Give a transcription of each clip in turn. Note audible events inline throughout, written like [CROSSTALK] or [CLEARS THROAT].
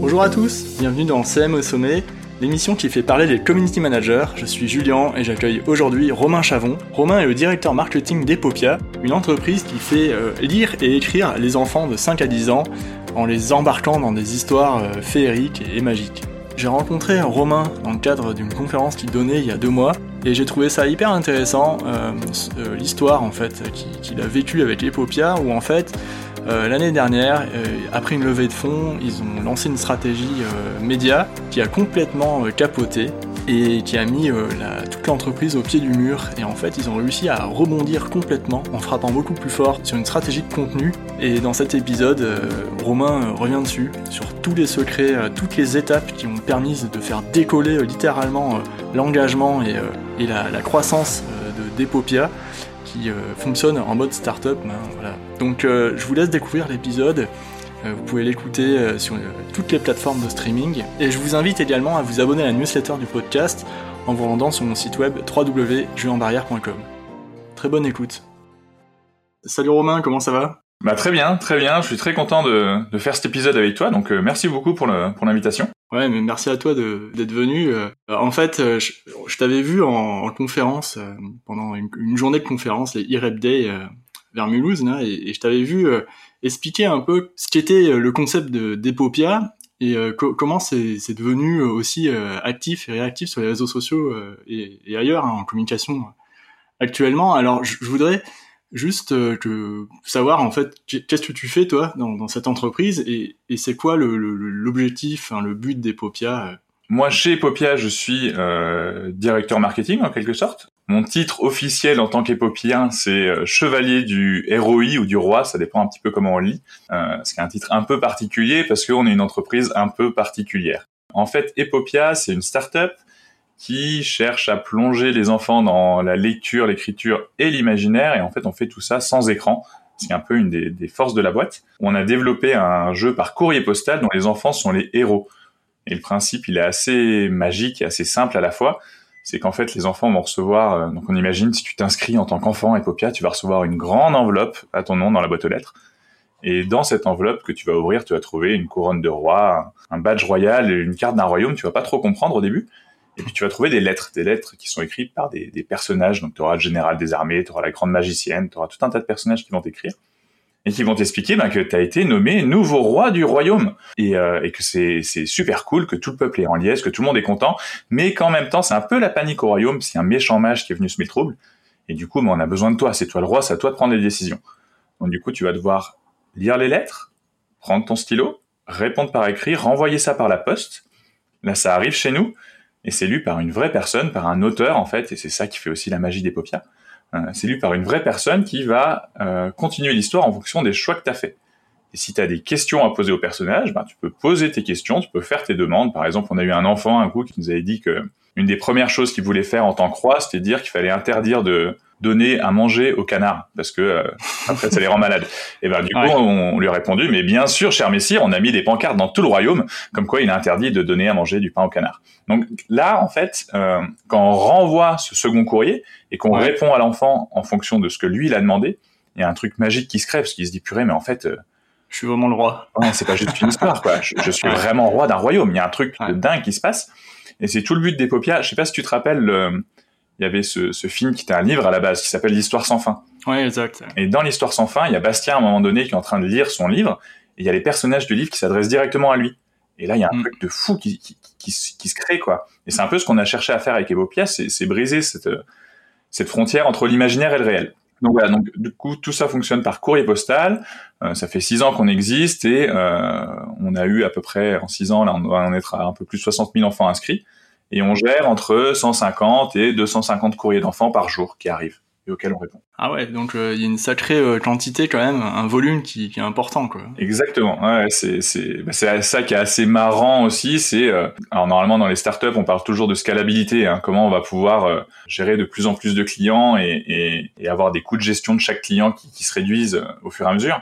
Bonjour à tous, bienvenue dans CM au sommet, l'émission qui fait parler des community managers. Je suis Julien et j'accueille aujourd'hui Romain Chavon. Romain est le directeur marketing d'Epopia, une entreprise qui fait euh, lire et écrire les enfants de 5 à 10 ans en les embarquant dans des histoires euh, féeriques et magiques. J'ai rencontré Romain dans le cadre d'une conférence qu'il donnait il y a deux mois et j'ai trouvé ça hyper intéressant, euh, l'histoire en fait qu'il a vécue avec Epopia où en fait euh, l'année dernière, euh, après une levée de fonds, ils ont lancé une stratégie euh, média qui a complètement capoté et qui a mis toute l'entreprise au pied du mur. Et en fait, ils ont réussi à rebondir complètement en frappant beaucoup plus fort sur une stratégie de contenu. Et dans cet épisode, Romain revient dessus, sur tous les secrets, toutes les étapes qui ont permis de faire décoller littéralement l'engagement et, la, croissance de Depopia qui euh, fonctionne en mode startup. Ben. Donc euh, je vous laisse découvrir l'épisode. Euh, vous pouvez l'écouter sur toutes les plateformes de streaming. Et je vous invite également à vous abonner à la newsletter du podcast en vous rendant sur mon site web www.juenbarrière.com. Très bonne écoute. Salut Romain, comment ça va? Bah, Très bien, très bien. Je suis très content de, de faire cet épisode avec toi. Donc merci beaucoup pour l'invitation. Ouais, mais merci à toi d'être venu. Euh, en fait, euh, je, t'avais vu en, conférence euh, pendant une, journée de conférence, les e Day vers Mulhouse, là, et, je t'avais vu expliquer un peu ce qu'était le concept d'Epopia et comment c'est devenu aussi actif et réactif sur les réseaux sociaux et, ailleurs hein, en communication actuellement. Alors, je voudrais juste euh, savoir en fait qu'est-ce que tu fais toi dans, cette entreprise et, c'est quoi l'objectif, le, le but d'Epopia euh? Moi chez Epopia je suis euh, directeur marketing en quelque sorte. Mon titre officiel en tant qu'épopien, c'est chevalier du ROI ou du roi, ça dépend un petit peu comment on lit. Euh, c'est un titre un peu particulier parce qu'on est une entreprise un peu particulière. En fait, Epopia, c'est une start-up qui cherche à plonger les enfants dans la lecture, l'écriture et l'imaginaire. Et en fait, on fait tout ça sans écran. C'est un peu une des, forces de la boîte. On a développé un jeu par courrier postal dont les enfants sont les héros. Et le principe, il est assez magique et assez simple à la fois. C'est qu'en fait, les enfants vont recevoir, euh, donc on imagine, si tu t'inscris en tant qu'enfant Epopia, tu vas recevoir une grande enveloppe à ton nom dans la boîte aux lettres. Et dans cette enveloppe que tu vas ouvrir, tu vas trouver une couronne de roi, un badge royal, une carte d'un royaume. Tu vas pas trop comprendre au début. Et puis tu vas trouver des lettres, des lettres qui sont écrites par des, des personnages. Donc tu auras le général des armées, tu auras la grande magicienne, tu auras tout un tas de personnages qui vont t'écrire et qui vont t'expliquer ben, que tu été nommé nouveau roi du royaume et, euh, que c'est super cool, que tout le peuple est en liesse, que tout le monde est content, mais qu'en même temps c'est un peu la panique au royaume, c'est un méchant mage qui est venu se mettre trouble. Et du coup, ben, on a besoin de toi, c'est toi le roi, c'est à toi de prendre les décisions. Donc du coup, tu vas devoir lire les lettres, prendre ton stylo, répondre par écrit, renvoyer ça par la poste. Là, ça arrive chez nous et c'est lu par une vraie personne, par un auteur en fait, et c'est ça qui fait aussi la magie des paupières. Euh, c'est lu par une vraie personne qui va euh, continuer l'histoire en fonction des choix que tu as fait. Et si tu as des questions à poser au personnage, ben, tu peux poser tes questions, tu peux faire tes demandes. Par exemple, on a eu un enfant un coup qui nous avait dit que une des premières choses qu'il voulait faire en tant que roi, c'était dire qu'il fallait interdire de donner à manger aux canards parce que euh, [LAUGHS] après ça les rend malades. Et ben du coup on, lui a répondu mais bien sûr cher messire, on a mis des pancartes dans tout le royaume comme quoi il est interdit de donner à manger du pain aux canards. Donc là en fait euh, quand on renvoie ce second courrier et qu'on répond à l'enfant en fonction de ce que lui il a demandé, il y a un truc magique qui se crée parce qu'il se dit purée mais en fait euh, je suis vraiment le roi. c'est pas juste une histoire quoi. Je, suis vraiment roi d'un royaume. Il y a un truc de dingue qui se passe et c'est tout le but des paupières. Je sais pas si tu te rappelles il y avait ce, ce, film qui était un livre à la base qui s'appelle L'histoire sans fin. Oui, exact. Et dans L'histoire sans fin, il y a Bastien à un moment donné qui est en train de lire son livre et il y a les personnages du livre qui s'adressent directement à lui. Et là, il y a un mm. truc de fou qui, qui, qui, qui, se crée, quoi. Et c'est un peu ce qu'on a cherché à faire avec Evopia, c'est briser cette, cette frontière entre l'imaginaire et le réel. Donc voilà, donc du coup tout ça fonctionne par courrier postal. Euh, ça fait six ans qu'on existe et euh, on a eu à peu près en six ans là on va en être à un peu plus de 60 000 enfants inscrits et on gère entre 150 et 250 courriers d'enfants par jour qui arrivent et auxquels on répond. Ah ouais, donc euh, il y a une sacrée euh, quantité quand même, un volume qui, qui est important quoi. Exactement. Ouais, c'est c'est bah, c'est ça qui est assez marrant aussi. C'est euh, alors normalement dans les startups on parle toujours de scalabilité, hein, comment on va pouvoir gérer de plus en plus de clients et, et, et, avoir des coûts de gestion de chaque client qui, qui se réduisent au fur et à mesure.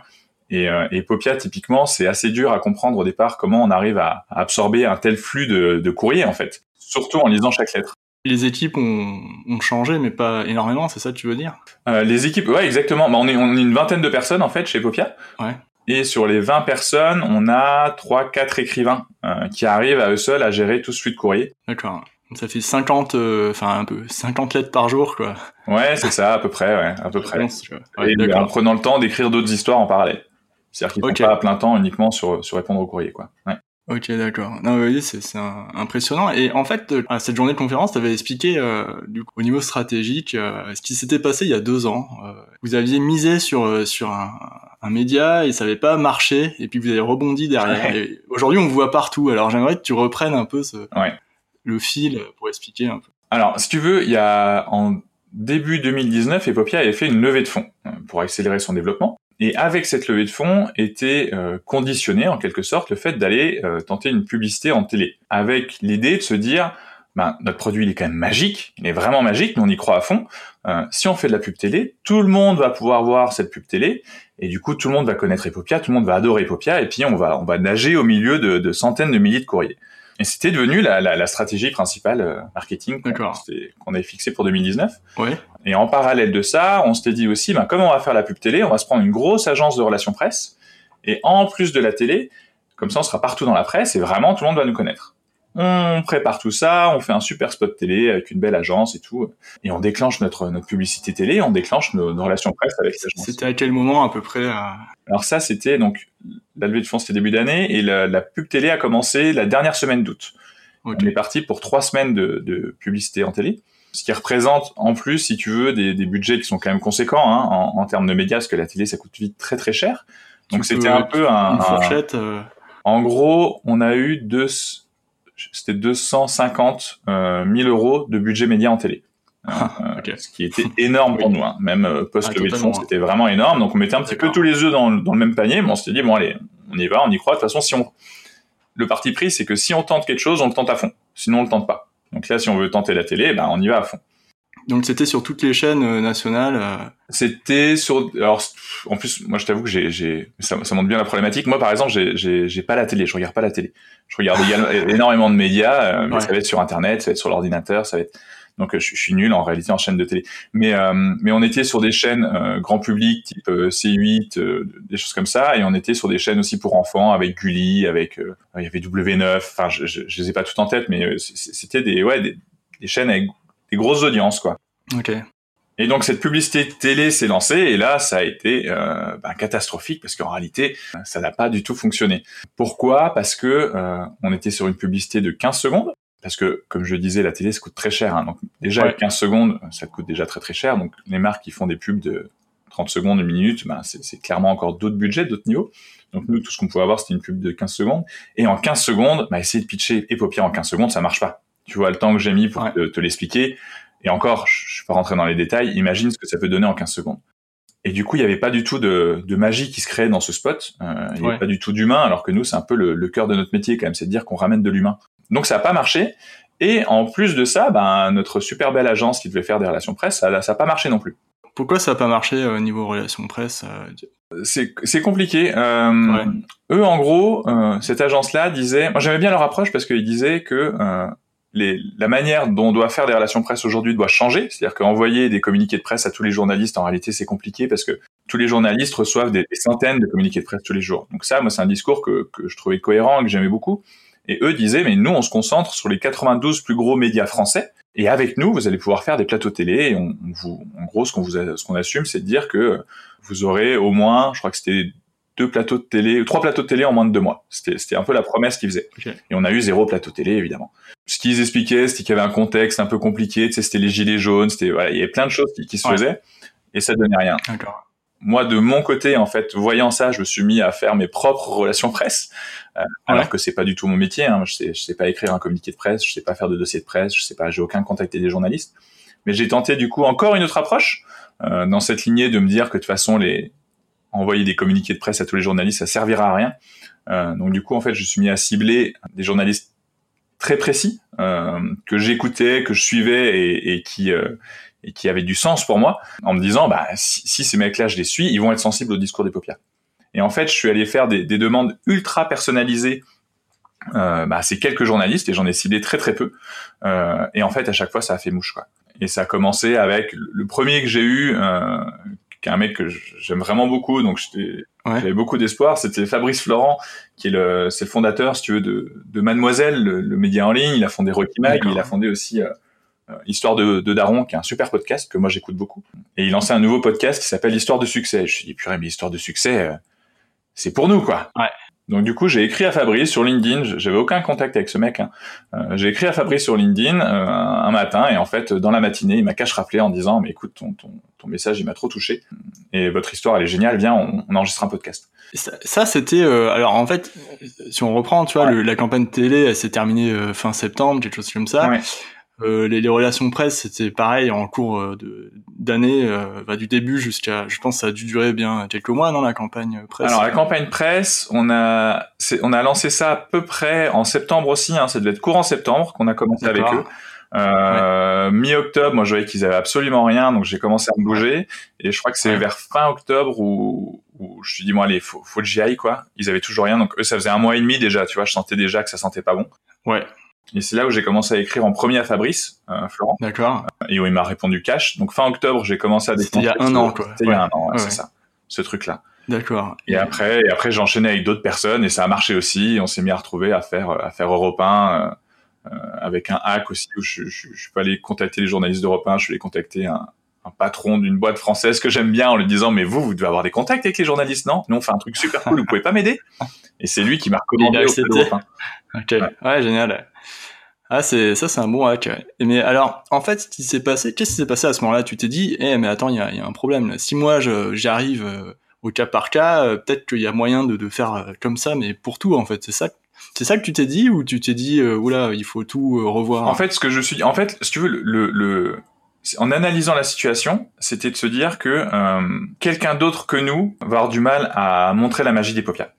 Et, et Popia, typiquement, c'est assez dur à comprendre au départ comment on arrive à, à absorber un tel flux de, de courriers, en fait surtout en lisant chaque lettre. Les équipes ont, ont changé, mais pas énormément, c'est ça que tu veux dire? Euh, Les équipes, ouais, exactement. Bah, on, est, on est une vingtaine de personnes, en fait, chez Popia. Ouais. Et sur les 20 personnes, on a 3-4 écrivains euh, qui arrivent à eux seuls à gérer tout ce flux de courrier. D'accord. Ça fait 50, euh, enfin un peu, 50 lettres par jour, quoi. Ouais, c'est ça, à peu près, ouais, à peu [LAUGHS] près. Ouais, et en prenant le temps d'écrire d'autres histoires en parallèle. C'est-à-dire qu'ils ne okay. pas à plein temps uniquement sur, sur répondre au courrier, quoi. Ouais. Ok, d'accord. Non, oui, c'est impressionnant. Et en fait, à cette journée de conférence, tu avais expliqué euh, du coup, au niveau stratégique euh, ce qui s'était passé il y a deux ans. Euh, vous aviez misé sur sur un, un média et ça n'avait pas marché, et puis vous avez rebondi derrière. Ouais. Aujourd'hui, on vous voit partout. Alors, j'aimerais que tu reprennes un peu ce, ouais. le fil pour expliquer un peu. Alors, si tu veux, il y a en début 2019, Epopia avait fait une levée de fonds pour accélérer son développement. Et avec cette levée de fonds était euh, conditionné en quelque sorte le fait d'aller euh, tenter une publicité en télé, avec l'idée de se dire ben, notre produit il est quand même magique, il est vraiment magique, nous on y croit à fond. Euh, si on fait de la pub télé, tout le monde va pouvoir voir cette pub télé, et du coup tout le monde va connaître Epopia, tout le monde va adorer Epopia, et puis on va on va nager au milieu de centaines de milliers de courriers. Et c'était devenu la, la, la, stratégie principale euh, marketing qu'on avait fixée pour 2019. Ouais. Et en parallèle de ça, on s'était dit aussi, ben, comment on va faire la pub télé? On va se prendre une grosse agence de relations presse. Et en plus de la télé, comme ça, on sera partout dans la presse et vraiment tout le monde va nous connaître. On prépare tout ça, on fait un super spot télé avec une belle agence et tout, et on déclenche notre notre publicité télé, on déclenche nos, nos relations presse avec l'agence. C'était à quel moment à peu près à... Alors ça, c'était donc la levée de fonds, c'était début d'année, et la, la, pub télé a commencé la dernière semaine d'août. Okay. On est parti pour trois semaines de, de, publicité en télé, ce qui représente en plus, si tu veux, des, des budgets qui sont quand même conséquents hein, en, en, termes de médias, parce que la télé, ça coûte vite très très cher. Donc c'était un peu un... Une fourchette euh... En gros, on a eu deux c'était 250 euh, 000 euros de budget média en télé. Ah, okay. Ce qui était énorme pour nous, hein. même euh, post levée de fonds, c'était vraiment énorme. Donc on mettait un petit peu tous les œufs dans, dans, le même panier, mais on s'était dit bon allez, on y va, on y croit. De toute façon, si on, le parti pris, c'est que si on tente quelque chose, on le tente à fond. Sinon, on le tente pas. Donc là, si on veut tenter la télé, ben on y va à fond. Donc c'était sur toutes les chaînes euh, nationales. Euh... C'était sur. Alors en plus, moi je t'avoue que j'ai, j'ai... Ça, ça, montre bien la problématique. Moi par exemple, j'ai, j'ai, j'ai pas la télé. Je regarde pas la télé. Je regarde [LAUGHS] énormément de médias, euh, mais ça va être sur Internet, ça va être sur l'ordinateur, ça va être. Donc je, je, suis nul en réalité en chaîne de télé. Mais mais on était sur des chaînes grand public type C8, des choses comme ça, et on était sur des chaînes aussi pour enfants avec Gulli, avec il y avait W9. Enfin, je, je, je les ai pas toutes en tête, mais c'était des ouais des, des chaînes avec des grosses audiences, quoi. Ok. Et donc cette publicité télé s'est lancée et là ça a été euh, ben, catastrophique parce qu'en réalité ça n'a pas du tout fonctionné. Pourquoi? Parce que euh, on était sur une publicité de 15 secondes parce que comme je disais la télé ça coûte très cher. Hein, donc déjà ouais. 15 secondes ça coûte déjà très très cher. Donc les marques qui font des pubs de 30 secondes, une minute, ben, c'est clairement encore d'autres budgets, d'autres niveaux. Donc nous tout ce qu'on pouvait avoir c'était une pub de 15 secondes et en 15 secondes ben, essayer de pitcher Epopia en 15 secondes ça marche pas tu vois le temps que j'ai mis pour ouais. te, te l'expliquer. Et encore, je suis pas rentré dans les détails, imagine ce que ça peut donner en 15 secondes. Et du coup, il n'y avait pas du tout de, de, magie qui se créait dans ce spot. Euh, il n'y avait pas du tout d'humain, alors que nous, c'est un peu le, le, cœur de notre métier quand même, c'est de dire qu'on ramène de l'humain. Donc ça n'a pas marché. Et en plus de ça, ben, notre super belle agence qui devait faire des relations presse, ça n'a pas marché non plus. Pourquoi ça n'a pas marché au niveau relations presse euh... C'est compliqué. Euh, ouais. Eux, en gros, euh, cette agence-là disait... Moi, j'aimais bien leur approche parce qu'ils disaient que euh, les, la manière dont on doit faire des relations presse aujourd'hui doit changer. C'est-à-dire qu'envoyer des communiqués de presse à tous les journalistes, en réalité, c'est compliqué parce que tous les journalistes reçoivent des, centaines de communiqués de presse tous les jours. Donc ça, moi, c'est un discours que, que je trouvais cohérent et que j'aimais beaucoup. Et eux disaient, mais nous, on se concentre sur les 92 plus gros médias français. Et avec nous, vous allez pouvoir faire des plateaux télé. Et on, vous, en gros, ce qu'on vous, ce qu'on assume, c'est de dire que vous aurez au moins, je crois que c'était deux plateaux de télé, trois plateaux de télé en moins de deux mois. C'était un peu la promesse qu'ils faisaient. Okay. Et on a eu zéro plateau télé, évidemment. Ce qu'ils expliquaient, c'était qu'il y avait un contexte un peu compliqué, tu sais, c'était les gilets jaunes, c'était, voilà, il y avait plein de choses qui, qui se ouais. faisaient, et ça donnait rien. Moi, de mon côté, en fait, voyant ça, je me suis mis à faire mes propres relations presse, euh, ouais. alors que c'est pas du tout mon métier. Hein. Je sais, je sais pas écrire un communiqué de presse, je sais pas faire de dossier de presse, je sais pas, j'ai aucun contact des journalistes. Mais j'ai tenté du coup encore une autre approche euh, dans cette lignée de me dire que de toute façon les envoyer des communiqués de presse à tous les journalistes, ça servira à rien. Euh, donc du coup, en fait, je suis mis à cibler des journalistes très précis euh, que j'écoutais, que je suivais et, et qui euh, et qui avaient du sens pour moi, en me disant, bah si, si ces mecs-là, je les suis, ils vont être sensibles au discours des paupières. Et en fait, je suis allé faire des, des demandes ultra personnalisées euh, bah, c'est quelques journalistes et j'en ai ciblé très très peu. Euh, et en fait, à chaque fois, ça a fait mouche quoi. Et ça a commencé avec le premier que j'ai eu, euh, qui est un mec que j'aime vraiment beaucoup, donc j'avais beaucoup d'espoir. C'était Fabrice Florent, qui est le, c'est le fondateur, si tu veux, de, de Mademoiselle, le, média en ligne. Il a fondé Rocky Mag, il a fondé aussi euh, euh, Histoire de, de, Daron, qui est un super podcast que moi j'écoute beaucoup. Et il lançait un nouveau podcast qui s'appelle Histoire de succès. Je me suis dit, purée, mais Histoire de succès, euh, c'est pour nous, quoi. Ouais. Donc du coup, j'ai écrit à Fabrice sur LinkedIn. J'avais aucun contact avec ce mec. Hein. Euh, j'ai écrit à Fabrice sur LinkedIn euh, un matin et en fait, dans la matinée, il m'a cache rappelé en disant "Mais écoute, ton, ton, ton message, il m'a trop touché et votre histoire, elle est géniale. Viens, on, on enregistre un podcast." Ça, ça c'était euh, alors en fait, si on reprend, tu vois, le, la campagne télé, elle s'est terminée euh, fin septembre, quelque chose comme ça. Ouais. Euh, les, les, relations presse, c'était pareil en cours euh, d'année, euh, bah, du début jusqu'à, je pense, ça a dû durer bien quelques mois, non, la campagne presse? Alors la campagne presse, on a, on a lancé ça à peu près en septembre aussi. Hein, ça devait être courant septembre qu'on a commencé avec eux. Euh, ouais. Mi-octobre, moi je voyais qu'ils avaient absolument rien, donc j'ai commencé à me bouger. Et je crois que c'est ouais. vers fin octobre où, où je me suis dit, bon allez, faut, faut que j'y aille, quoi. Ils avaient toujours rien, donc eux, ça faisait un mois et demi déjà, tu vois, je sentais déjà que ça sentait pas bon. Ouais. Et c'est là où j'ai commencé à écrire en premier à Fabrice, euh, Florent. D'accord. Et où il m'a répondu cash. Donc fin octobre, j'ai commencé à C'était il y a un an, quoi. C'était ouais. il y a un an, ouais, c'est ça. Ce truc-là. D'accord. Et après, et après j'ai enchaîné avec d'autres personnes et ça a marché aussi. On s'est mis à retrouver à faire, à faire Europe 1, euh, avec un hack aussi où je, je, je suis pas allé contacter les journalistes d'Europe 1, je suis allé contacter un, un patron d'une boîte française que j'aime bien en lui disant mais vous vous devez avoir des contacts avec les journalistes non? Nous on fait un truc super cool vous pouvez pas m'aider et c'est lui qui m'a recommandé au ok ouais. ouais génial ah, c'est ça, c'est un bon hack. Mais alors, en fait, ce qui s'est passé, qu'est-ce qui s'est passé à ce moment-là? Tu t'es dit, eh, mais attends, il y a, y a, un problème. Là. Si moi, j'y arrive euh, au cas par cas, euh, peut-être qu'il y a moyen de, de faire euh, comme ça, mais pour tout, en fait, c'est ça. C'est ça que tu t'es dit ou tu t'es dit, oula, il faut tout revoir? En fait, ce que je suis, en fait, si tu veux, le, le, en analysant la situation, c'était de se dire que quelqu'un d'autre que nous va avoir du mal à montrer la magie des paupières.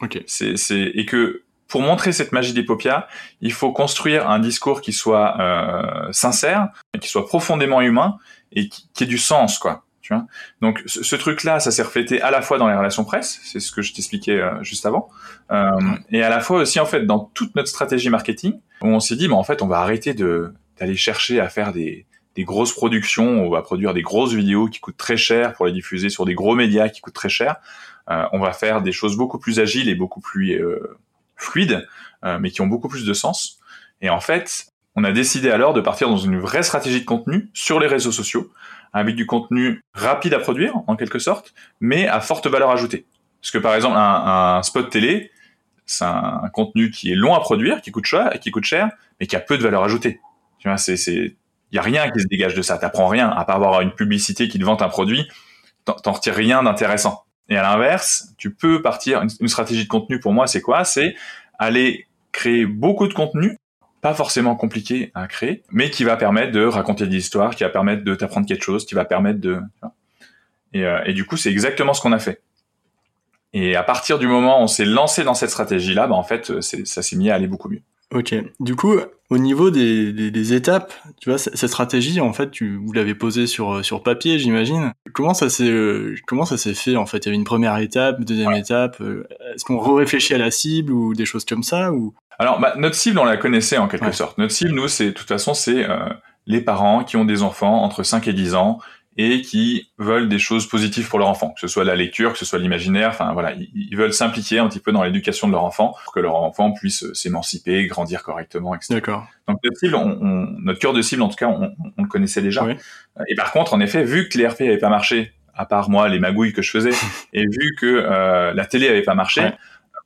Ok. C'est, c'est, et que pour montrer cette magie des paupières, il faut construire un discours qui soit euh, sincère, qui soit profondément humain et qui, qui ait du sens, quoi. Tu vois Donc ce, ce truc-là, ça s'est reflété à la fois dans les relations presse, c'est ce que je t'expliquais euh, juste avant, euh, et à la fois aussi en fait dans toute notre stratégie marketing, où on s'est dit, mais en fait, on va arrêter de d'aller chercher à faire des des grosses productions, on va produire des grosses vidéos qui coûtent très cher pour les diffuser sur des gros médias qui coûtent très cher. Euh, on va faire des choses beaucoup plus agiles et beaucoup plus euh, fluides, euh, mais qui ont beaucoup plus de sens. Et en fait, on a décidé alors de partir dans une vraie stratégie de contenu sur les réseaux sociaux, avec du contenu rapide à produire, en quelque sorte, mais à forte valeur ajoutée. Parce que par exemple, un, un spot télé, c'est un, contenu qui est long à produire, qui coûte cher, qui coûte cher, mais qui a peu de valeur ajoutée. Tu vois, c'est, il y a rien qui se dégage de ça. T'apprends rien, à part avoir une publicité qui te vante un produit, t'en retires rien d'intéressant. Et à l'inverse, tu peux partir, une, stratégie de contenu pour moi, c'est quoi? C'est aller créer beaucoup de contenu, pas forcément compliqué à créer, mais qui va permettre de raconter des histoires, qui va permettre de t'apprendre quelque chose, qui va permettre de... Et, euh, et du coup, c'est exactement ce qu'on a fait. Et à partir du moment où on s'est lancé dans cette stratégie-là, bah en fait, ça s'est mis à aller beaucoup mieux. Ok. Du coup, au niveau des, des, des, étapes, tu vois, cette stratégie, en fait, tu vous l'avez posée sur sur papier, j'imagine. Comment ça s'est comment ça s'est fait en fait? Il y avait une première étape, une deuxième ouais. étape. Euh, est-ce qu'on réfléchit à la cible ou des choses comme ça ou? Alors, bah, notre cible, on la connaissait en quelque ouais. sorte. Notre cible, nous, c'est de toute façon, c'est euh, les parents qui ont des enfants entre 5 et 10 ans et qui veulent des choses positives pour leur enfant, que ce soit la lecture, que ce soit l'imaginaire, enfin voilà, ils, veulent s'impliquer un petit peu dans l'éducation de leur enfant pour que leur enfant puisse s'émanciper, grandir correctement, etc. D'accord. Donc notre cible, on, on, notre cœur de cible en tout cas, on, on le connaissait déjà. Oui. Et par contre, en effet, vu que les RP n'avaient pas marché, à part moi les magouilles que je faisais, [LAUGHS] et vu que euh, la télé avait pas marché, ouais.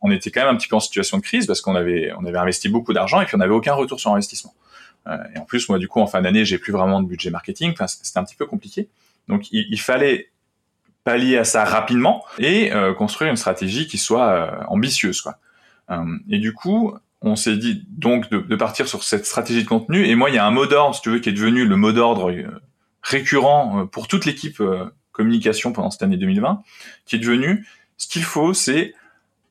on était quand même un petit peu en situation de crise parce qu'on avait on avait investi beaucoup d'argent et puis on n'avait aucun retour sur investissement. Euh, et en plus, moi, du coup, en fin d'année, j'ai plus vraiment de budget marketing. Enfin, c'était un petit peu compliqué. Donc, il, fallait pallier à ça rapidement et euh, construire une stratégie qui soit euh, ambitieuse, quoi. Et du coup, on s'est dit donc de, de, partir sur cette stratégie de contenu. Et moi, il y a un mot d'ordre, si tu veux, qui est devenu le mot d'ordre récurrent pour toute l'équipe communication pendant cette année 2020, qui est devenu ce qu'il faut, c'est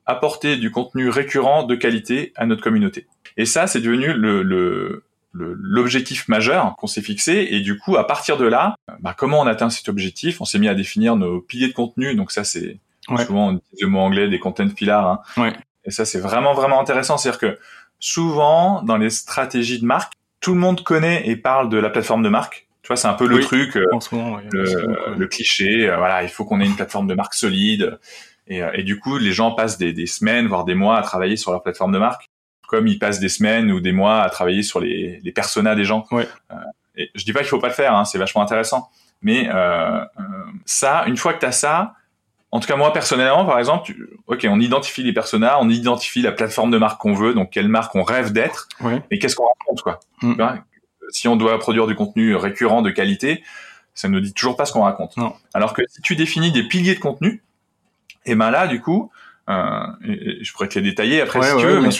apporter du contenu récurrent de qualité à notre communauté. Et ça, c'est devenu le, le l'objectif majeur qu'on s'est fixé et du coup à partir de là bah, comment on atteint cet objectif? On s'est mis à définir nos piliers de contenu donc ça c'est ouais. souvent on utilise le mot anglais des content pillars hein. ouais. Et ça, c'est vraiment, vraiment intéressant. C'est-à-dire que souvent, dans les stratégies de marque, tout le monde connaît et parle de la plateforme de marque. Tu vois, c'est un peu le truc, euh, le, cliché. Euh, voilà, il faut qu'on ait une plateforme de marque solide. Et, et, du coup, les gens passent des, des, semaines, voire des mois à travailler sur leur plateforme de marque, comme ils passent des semaines ou des mois à travailler sur les, les personas des gens. Ouais. et je dis pas qu'il faut pas le faire, hein, c'est vachement intéressant. Mais ça, une fois que tu as ça, en tout cas, moi, personnellement, par exemple, ok, on identifie les personas, on identifie la plateforme de marque qu'on veut, donc quelle marque on rêve d'être, et qu'est-ce qu'on raconte, quoi? Mm. Si on doit produire du contenu récurrent de qualité, ça ne nous dit toujours pas ce qu'on raconte. Alors que si tu définis des piliers de contenu, et ben là, du coup, euh, je pourrais te les détailler après si tu veux, mais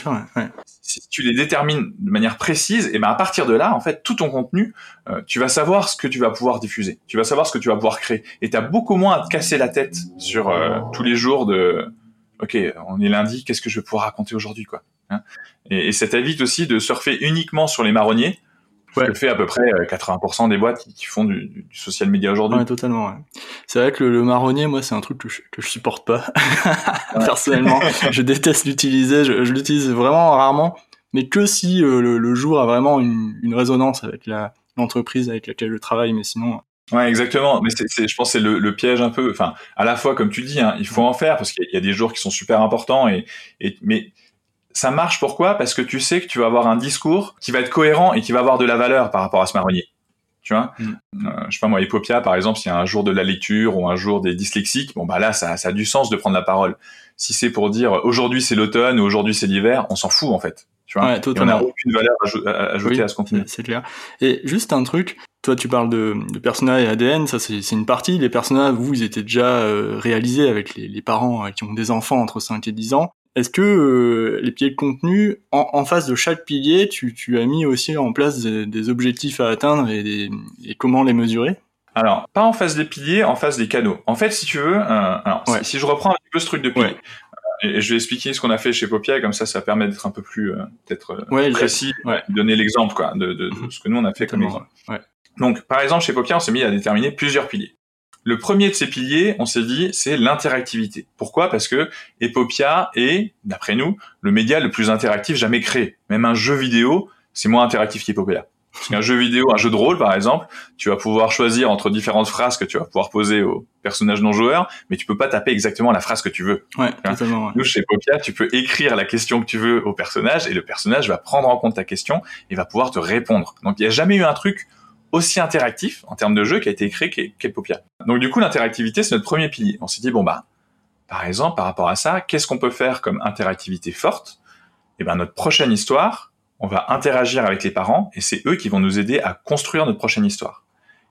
si tu les détermines de manière précise, et ben à partir de là, en fait, tout ton contenu, euh, tu vas savoir ce que tu vas pouvoir diffuser, tu vas savoir ce que tu vas pouvoir créer, et tu as beaucoup moins à te casser la tête sur euh, tous les jours de, ok, on est lundi, qu'est-ce que je vais pouvoir raconter aujourd'hui, quoi. Hein. Et, et ça t'évite aussi de surfer uniquement sur les marronniers Ouais. que fait à peu près 80% euh, des boîtes qui, font du, du, social media aujourd'hui. Ouais, totalement. Ouais. C'est vrai que le, marronnier, moi, c'est un truc que je, que je supporte pas [LAUGHS] personnellement. je déteste l'utiliser. Je, je l'utilise vraiment rarement, mais que si euh, le, le, jour a vraiment une, une résonance avec la l'entreprise avec laquelle je travaille. Mais sinon, Ouais, exactement. Mais c'est, je pense, c'est le, le, piège un peu. Enfin, à la fois, comme tu dis, hein, il faut en faire parce qu'il y a des jours qui sont super importants et, et mais ça marche pourquoi? Parce que tu sais que tu vas avoir un discours qui va être cohérent et qui va avoir de la valeur par rapport à ce marronnier. Tu vois? Mm. euh, Je sais pas moi, Epopia, par exemple, s'il y a un jour de la lecture ou un jour des dyslexiques, bon bah là, ça, ça a du sens de prendre la parole. Si c'est pour dire aujourd'hui c'est l'automne ou aujourd'hui c'est l'hiver, on s'en fout en fait. Tu vois? Ouais, on n'a aucune valeur ajoutée à ce contenu. C'est clair. Et juste un truc, toi tu parles de, de persona et ADN, ça c'est une partie. Les personnages, vous, ils étaient déjà euh, réalisés avec les, les parents euh, qui ont des enfants entre 5 et 10 ans. Est-ce que euh, les piliers de contenu, en, en, face de chaque pilier, tu, tu, as mis aussi en place des, des objectifs à atteindre et, des, et, comment les mesurer? Alors, pas en face des piliers, en face des canaux. En fait, si tu veux, euh, alors, ouais. si, je reprends un petit peu ce truc de pilier, ouais. euh, et je vais expliquer ce qu'on a fait chez Popia, comme ça, ça permet d'être un peu plus euh, peut-être ouais, précis, donner l'exemple quoi de, de, de, ce que nous on a fait comme exemple. Donc, par exemple, chez Popia, on s'est mis à déterminer plusieurs piliers. Le premier de ces piliers, on s'est dit, c'est l'interactivité. Pourquoi? Parce que Epopia est, d'après nous, le média le plus interactif jamais créé. Même un jeu vidéo, c'est moins interactif qu'Epopia. Parce qu'un jeu vidéo, un jeu de rôle par exemple, tu vas pouvoir choisir entre différentes phrases que tu vas pouvoir poser aux personnages non joueurs, mais tu peux pas taper exactement la phrase que tu veux. Ouais, totalement, ouais. Nous chez Popia, tu peux écrire la question que tu veux au personnage et le personnage va prendre en compte ta question et va pouvoir te répondre. Donc il n'y a jamais eu un truc aussi interactif en termes de jeu qui a été créé qu'est Popia. Donc du coup, l'interactivité, c'est notre premier pilier. On s'est dit, bon bah, par exemple, par rapport à ça, qu'est-ce qu'on peut faire comme interactivité forte? Eh ben, notre prochaine histoire, on va interagir avec les parents et c'est eux qui vont nous aider à construire notre prochaine histoire.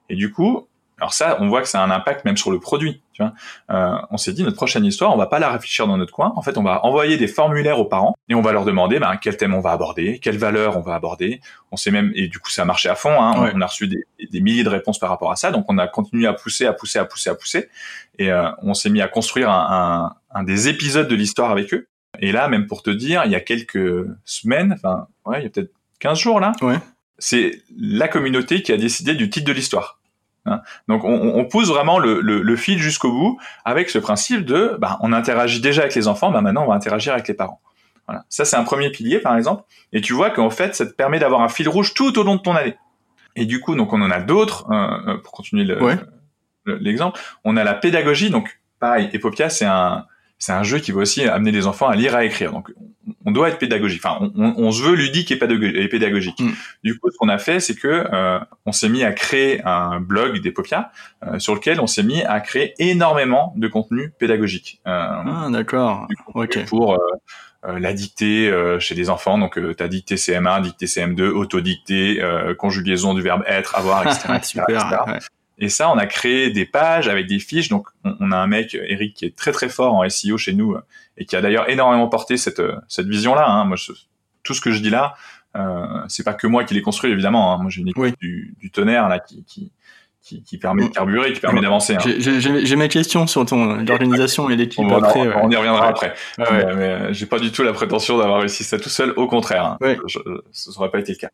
Et du coup, alors ça, on voit que ça a un impact même sur le produit. Tu vois euh, on s'est dit notre prochaine histoire, on va pas la réfléchir dans notre coin. En fait, on va envoyer des formulaires aux parents et on va leur demander ben, quel thème on va aborder, quelle valeur on va aborder. On sait même et du coup ça a marché à fond. Hein, ouais. On a reçu des, des, milliers de réponses par rapport à ça. Donc on a continué à pousser, à pousser, à pousser, à pousser. Et euh, on s'est mis à construire un, un, un des épisodes de l'histoire avec eux. Et là, même pour te dire, il y a quelques semaines, enfin ouais, il y a peut-être 15 jours là. Ouais. C'est la communauté qui a décidé du titre de l'histoire. Hein. Donc on, on, pousse vraiment le, le, le fil jusqu'au bout avec ce principe de bah, on interagit déjà avec les enfants, bah, maintenant on va interagir avec les parents. Voilà. Ça c'est un premier pilier par exemple, et tu vois qu'en fait ça te permet d'avoir un fil rouge tout au long de ton année. Et du coup donc on en a d'autres euh, pour continuer l'exemple. Le, on a la pédagogie donc pareil, Epopia c'est un c'est un jeu qui va aussi amener les enfants à lire, à écrire. Donc, on doit être pédagogique. Enfin, on, on se veut ludique et pédagogique. Mm. Du coup, ce qu'on a fait, c'est que euh, on s'est mis à créer un blog d'Epopia euh, sur lequel on s'est mis à créer énormément de contenu pédagogique. Euh, ah, d'accord. Pour euh, la dictée euh, chez les enfants, donc euh, ta dictée CM1, dictée CM2, autodictée, conjugaison du verbe être, avoir, etc. [LAUGHS] Super, etc. Ouais. Et ça, on a créé des pages avec des fiches. Donc, on, on, a un mec, Eric, qui est très très fort en SEO chez nous et qui a d'ailleurs énormément porté cette cette vision-là. Hein. Moi, je, tout ce que je dis là, euh, c'est pas que moi qui l'ai construit évidemment. Hein. Moi, j'ai une équipe oui. du, du, tonnerre là qui, qui qui, qui, permet de carburer, qui permet d'avancer. Hein. J'ai mes questions sur ton l'organisation et l'équipe après. Ouais. On y reviendra après. Ouais, mais, mais j'ai pas du tout la prétention d'avoir réussi ça tout seul. Au contraire, hein. ouais. je, n'aurait pas été le cas.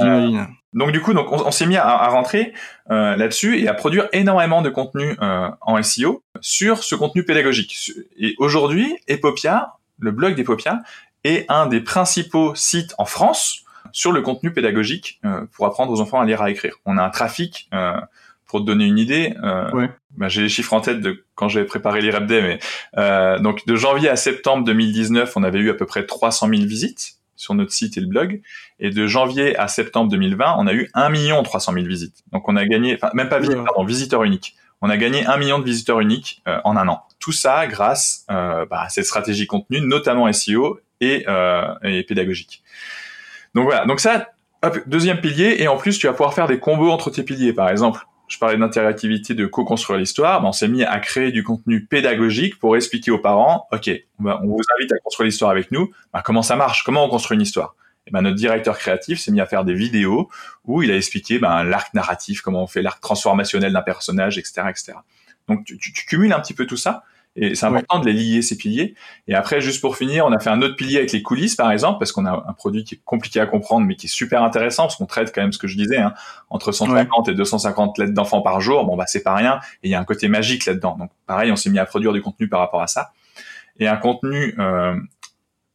Euh, donc du coup, donc on, on s'est mis à, à rentrer euh, là-dessus et à produire énormément de contenu euh, en SEO sur ce contenu pédagogique. Et aujourd'hui, Epopia, le blog d'Epopia est un des principaux sites en France sur le contenu pédagogique euh, pour apprendre aux enfants à lire à écrire. On a un trafic, euh, pour te donner une idée, euh, bah, j'ai les chiffres en tête de quand j'avais préparé l'IREP mais donc de janvier à septembre 2019, on avait eu à peu près 300 000 visites sur notre site et le blog. Et de janvier à septembre 2020, on a eu 1 300 000 visites. Donc on a gagné, enfin même pas visiteurs, pardon, visiteurs uniques. On a gagné 1 million de visiteurs uniques en un an. Tout ça grâce bah, à cette stratégie contenu, notamment SEO et, et pédagogique. Donc voilà, donc ça, deuxième pilier, et en plus tu vas pouvoir faire des combos entre tes piliers. Par exemple, je parlais d'interactivité, de co-construire l'histoire, on s'est mis à créer du contenu pédagogique pour expliquer aux parents, ok, on vous invite à construire l'histoire avec nous, ben comment ça marche, comment on construit une histoire? Ben notre directeur créatif s'est mis à faire des vidéos où il a expliqué ben, l'arc narratif, comment on fait l'arc transformationnel d'un personnage, etc., etc. Donc tu, cumules un petit peu tout ça et c'est important de les lier, ces piliers. Et après, juste pour finir, on a fait un autre pilier avec les coulisses, par exemple, parce qu'on a un produit qui est compliqué à comprendre, mais qui est super intéressant, parce qu'on traite quand même ce que je disais, hein, entre 150 et 250 lettres d'enfants par jour. Bon, bah, c'est pas rien. Et il y a un côté magique là-dedans. Donc, pareil, on s'est mis à produire du contenu par rapport à ça. Et un contenu, euh,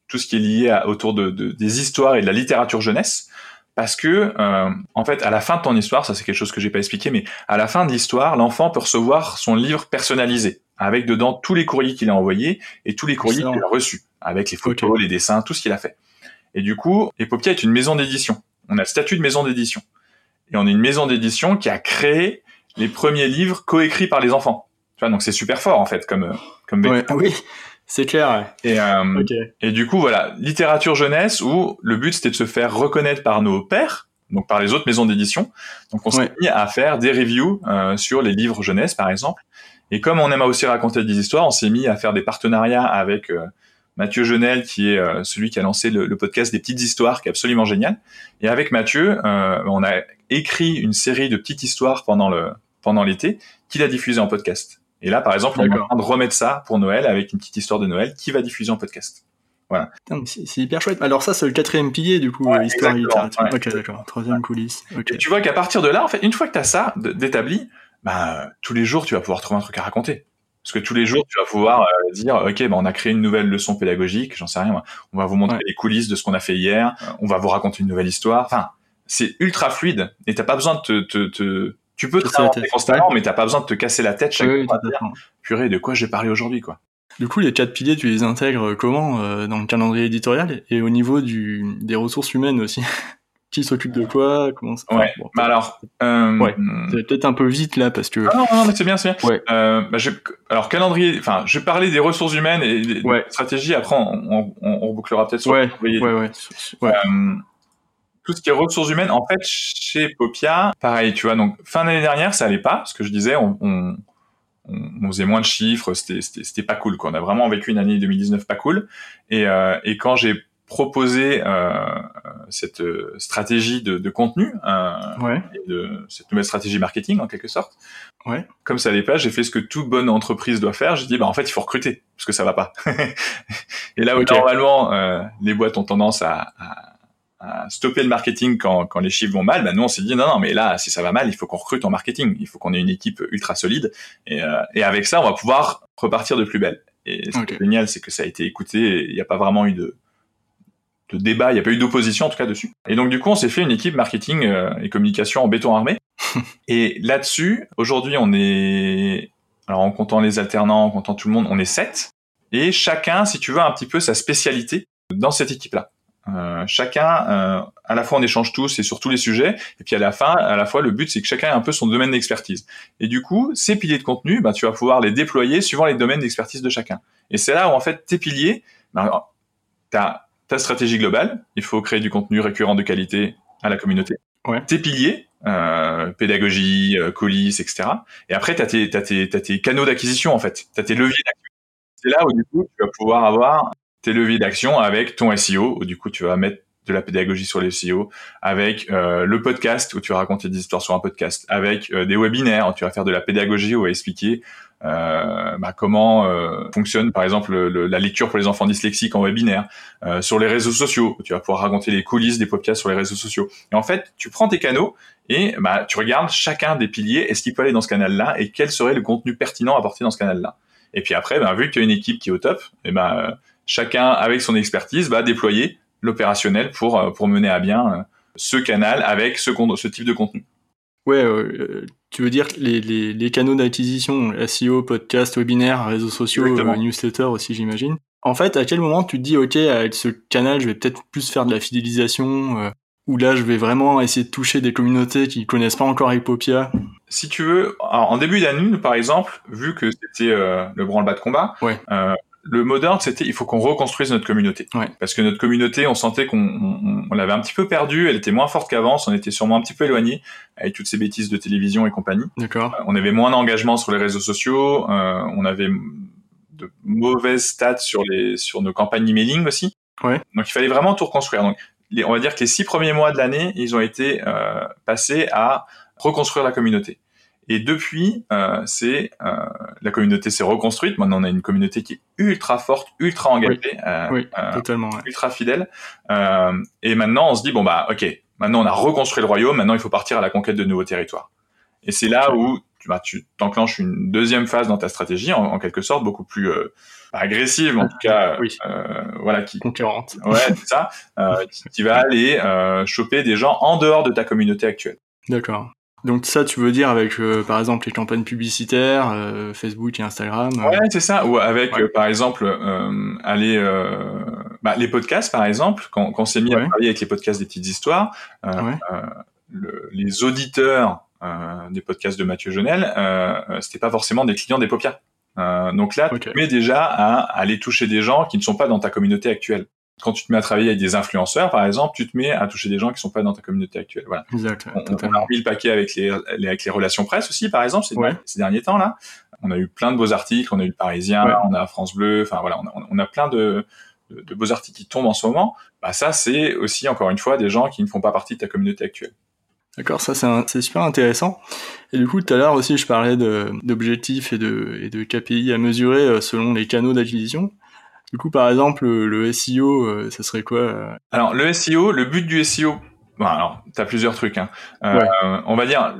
tout ce qui est lié à, autour de, de, des histoires et de la littérature jeunesse parce que euh, en fait à la fin de ton histoire ça c'est quelque chose que j'ai pas expliqué mais à la fin de l'histoire l'enfant peut recevoir son livre personnalisé avec dedans tous les courriers qu'il a envoyés et tous les courriers qu'il a reçus, avec les photos, les dessins, tout ce qu'il a fait. Et du coup, Epopia est une maison d'édition. On a le statut de maison d'édition. Et on est une maison d'édition qui a créé les premiers livres coécrits par les enfants. Tu vois, donc c'est super fort en fait comme euh, comme oui, c'est clair. Et euh, et du coup voilà, littérature jeunesse où le but c'était de se faire reconnaître par nos pères, donc par les autres maisons d'édition. Donc on s'est mis à faire des reviews euh, sur les livres jeunesse par exemple et comme on aime aussi raconter des histoires, on s'est mis à faire des partenariats avec euh, Mathieu Genel, qui est euh, celui qui a lancé le, podcast des petites histoires, qui est absolument génial. Et avec Mathieu, euh, on a écrit une série de petites histoires pendant le pendant l'été, qu'il a diffusé en podcast. Et là, par exemple, on est en train de remettre ça pour Noël avec une petite histoire de Noël qui va diffuser en podcast. Voilà. C'est hyper chouette. Alors ça, c'est le quatrième pilier, du coup, histoire littérature. Ok, d'accord. Troisième coulisse. Et tu vois qu'à partir de là, en fait, une fois que tu as ça d'établi, bah, tous les jours, tu vas pouvoir trouver un truc à raconter. Parce que tous les jours, tu vas pouvoir euh, dire, ok, bah, on a créé une nouvelle leçon pédagogique, j'en sais rien. On va vous montrer les coulisses de ce qu'on a fait hier. On va vous raconter une nouvelle histoire. Enfin, c'est ultra fluide et t'as pas besoin de te, te, te... tu peux te réinventer constamment, mais t'as pas besoin de te casser la tête chaque fois. Purée, de quoi j'ai parlé aujourd'hui, quoi. Du coup, les quatre piliers, tu les intègres comment euh, dans le calendrier éditorial et au niveau du, des ressources humaines aussi? [LAUGHS] qui s'occupe de quoi comment ça ouais bah alors euh, ouais c'est peut-être un peu vite là parce que ah non non mais c'est bien c'est bien ouais. euh, bah, je... alors calendrier enfin je vais parler des ressources humaines et des ouais. stratégies après on, on, on bouclera peut-être sur ouais ouais ouais, ouais. Euh, tout ce qui est ressources humaines en fait chez Popia pareil tu vois donc fin d'année dernière ça allait pas ce que je disais on, on on, faisait moins de chiffres, c'était c'était pas cool. Quoi. On a vraiment vécu une année 2019 pas cool. Et, euh, et quand j'ai proposer euh, cette euh, stratégie de, de contenu euh, ouais. et de cette nouvelle stratégie marketing en quelque sorte. Ouais. Comme ça allait pas, j'ai fait ce que toute bonne entreprise doit faire. J'ai dit bah en fait il faut recruter parce que ça va pas. [LAUGHS] et là où okay. normalement euh, les boîtes ont tendance à, à, à, stopper le marketing quand, quand les chiffres vont mal, bah nous on s'est dit non non mais là si ça va mal il faut qu'on recrute en marketing, il faut qu'on ait une équipe ultra solide et, euh, et avec ça on va pouvoir repartir de plus belle. Et ce okay. qui est génial c'est que ça a été écouté, il n'y a pas vraiment eu de de débat, il n'y a pas eu d'opposition en tout cas dessus. Et donc du coup, on s'est fait une équipe marketing euh, et communication en béton armé. [LAUGHS] et là-dessus, aujourd'hui, on est, alors en comptant les alternants, en comptant tout le monde, on est sept. Et chacun, si tu veux, a un petit peu sa spécialité dans cette équipe-là. Euh, chacun, euh, à la fois on échange tous et sur tous les sujets, et puis à la fin, à la fois le but c'est que chacun ait un peu son domaine d'expertise. Et du coup, ces piliers de contenu, bah, tu vas pouvoir les déployer suivant les domaines d'expertise de chacun. Et c'est là où en fait tes piliers, bah, t'as ta stratégie globale, il faut créer du contenu récurrent de qualité à la communauté. Ouais. Tes piliers, euh, pédagogie, euh, colis, etc. Et après, tu as tes, t'as tes, t'as tes canaux d'acquisition, en fait. Tu as tes leviers d'action. C'est là où, du coup, tu vas pouvoir avoir tes leviers d'action avec ton SEO, où, du coup, tu vas mettre de la pédagogie sur les SEO, avec euh, le podcast, où tu vas raconter des histoires sur un podcast, avec euh, des webinaires, où tu vas faire de la pédagogie, où tu vas expliquer euh, bah, comment fonctionne par exemple le, la lecture pour les enfants dyslexiques en webinaire, sur les réseaux sociaux, tu vas pouvoir raconter les coulisses des podcasts sur les réseaux sociaux. Et en fait, tu prends tes canaux et bah, tu regardes chacun des piliers, est-ce qu'il peut aller dans ce canal-là et quel serait le contenu pertinent à apporter dans ce canal-là? Et puis après, bah, vu que tu as une équipe qui est au top, chacun avec son expertise va déployer l'opérationnel pour pour mener à bien ce canal avec ce, ce type de contenu. Ouais, tu veux dire les, les, les canaux d'acquisition, SEO, podcast, webinaire, réseaux sociaux, newsletter aussi j'imagine. En fait, à quel moment tu te dis, ok, avec ce canal, je vais peut-être plus faire de la fidélisation, ou là, je vais vraiment essayer de toucher des communautés qui connaissent pas encore Hypopia? Si tu veux, en début d'année, par exemple, vu que c'était euh, le branle-bas de combat, euh, le mot d'ordre, c'était il faut qu'on reconstruise notre communauté. Parce que notre communauté, on sentait qu'on on, l'avait un petit peu perdue, elle était moins forte qu'avant, on était sûrement un petit peu éloigné avec toutes ces bêtises de télévision et compagnie. D'accord. Euh, on avait moins d'engagement sur les réseaux sociaux, on avait de mauvaises stats sur les sur nos campagnes emailing aussi. Ouais. Donc il fallait vraiment tout reconstruire. Donc on va dire que les six premiers mois de l'année, ils ont été euh, passés à reconstruire la communauté. Et depuis, euh, c'est euh, la communauté s'est reconstruite. Maintenant, on a une communauté qui est ultra forte, ultra engagée, oui, euh, totalement, ultra fidèle. Et maintenant, on se dit bon bah ok, maintenant on a reconstruit le royaume. Maintenant, il faut partir à la conquête de nouveaux territoires. Et c'est là où bah, tu t'enclenches une deuxième phase dans ta stratégie, en, en quelque sorte beaucoup plus euh, agressive, en tout cas, oui. euh, voilà, qui concurrente. Ouais, c'est ça. Euh, qui, [LAUGHS] qui, va aller choper des gens en dehors de ta communauté actuelle. D'accord. Donc ça, tu veux dire avec, euh, par exemple, les campagnes publicitaires, euh, Facebook et Instagram. Ouais, c'est ça. Ou avec, ouais. par exemple, aller, bah, les podcasts, par exemple, quand, quand on s'est mis ouais. à travailler avec les podcasts des petites histoires, le, les auditeurs euh, des podcasts de Mathieu Jonel, euh, c'était pas forcément des clients des Popia. Euh, donc là, okay. tu mets déjà à, aller toucher des gens qui ne sont pas dans ta communauté actuelle. Quand tu te mets à travailler avec des influenceurs, par exemple, tu te mets à toucher des gens qui sont pas dans ta communauté actuelle. Voilà. Exact, on, on, a mis le paquet avec les, les, avec les relations presse aussi, par exemple, ces, ouais. ces derniers temps là. On a eu plein de beaux articles, on a eu le Parisien, ouais. on a France Bleu, enfin voilà, on a, on a plein de, de, de, beaux articles qui tombent en ce moment. Bah ça, c'est aussi encore une fois des gens qui ne font pas partie de ta communauté actuelle. D'accord, ça c'est super intéressant. Et du coup, tout à l'heure aussi, je parlais d'objectifs et de, et de KPI à mesurer euh, selon les canaux d'acquisition. Du coup, par exemple, le SEO, euh, ça serait quoi euh Alors, le SEO, le but du SEO, bon, alors, tu as plusieurs trucs. Hein. Euh, ouais. On va dire,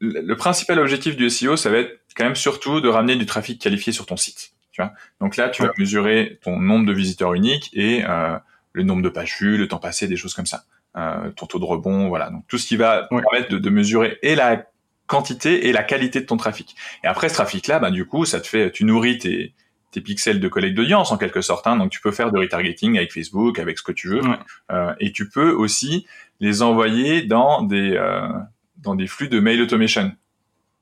le, le, principal objectif du SEO, ça va être quand même surtout de ramener du trafic qualifié sur ton site. Tu vois Donc là, tu ouais. vas mesurer ton nombre de visiteurs uniques et le nombre de pages vues, le temps passé, des choses comme ça euh, ton taux de rebond, voilà. Donc tout ce qui va ouais. permettre de, de, mesurer et la quantité et la qualité de ton trafic. Et après ce trafic-là, bah, du coup, ça te fait, tu nourris tes, tes pixels de collecte d'audience en quelque sorte. Hein. Donc tu peux faire de retargeting avec Facebook, avec ce que tu veux, ouais. euh, et tu peux aussi les envoyer dans des euh, dans des flux de mail automation.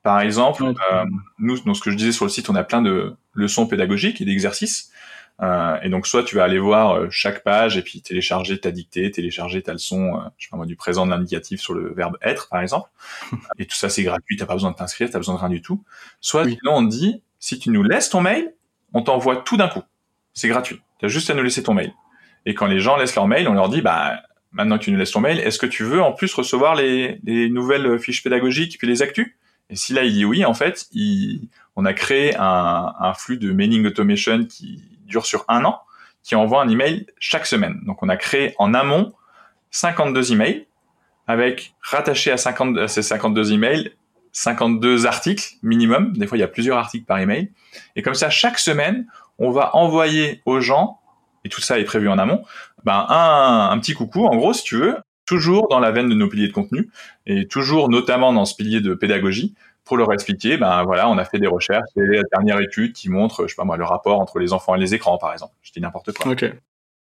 Par exemple, ouais. Euh, nous, dans ce que je disais sur le site, on a plein de leçons pédagogiques et d'exercices. Euh, et donc soit tu vas aller voir euh, chaque page et puis télécharger ta dictée, télécharger ta leçon, euh, je sais pas moi, du présent de l'indicatif sur le verbe être par exemple. [LAUGHS] et tout ça c'est gratuit, t'as pas besoin de t'inscrire, t'as besoin de rien du tout. Soit oui. sinon on te dit si tu nous laisses ton mail, on t'envoie tout d'un coup. C'est gratuit. T'as juste à nous laisser ton mail. Et quand les gens laissent leur mail, on leur dit bah maintenant que tu nous laisses ton mail, est-ce que tu veux en plus recevoir les, les nouvelles fiches pédagogiques puis les actus? Et si là il dit oui, en fait, on a créé un, flux de mailing automation qui dure sur un an, qui envoie un email chaque semaine. Donc on a créé en amont 52 emails avec rattaché à, 50, à ces 52 emails 52 articles minimum. Des fois, il y a plusieurs articles par email. Et comme ça, chaque semaine, on va envoyer aux gens, et tout ça est prévu en amont, ben un, petit coucou, en gros, si tu veux, toujours dans la veine de nos piliers de contenu, et toujours notamment dans ce pilier de pédagogie, pour leur expliquer, ben voilà, on a fait des recherches et la dernière étude qui montre, je sais pas moi, le rapport entre les enfants et les écrans, par exemple. Je dis n'importe quoi. Ok.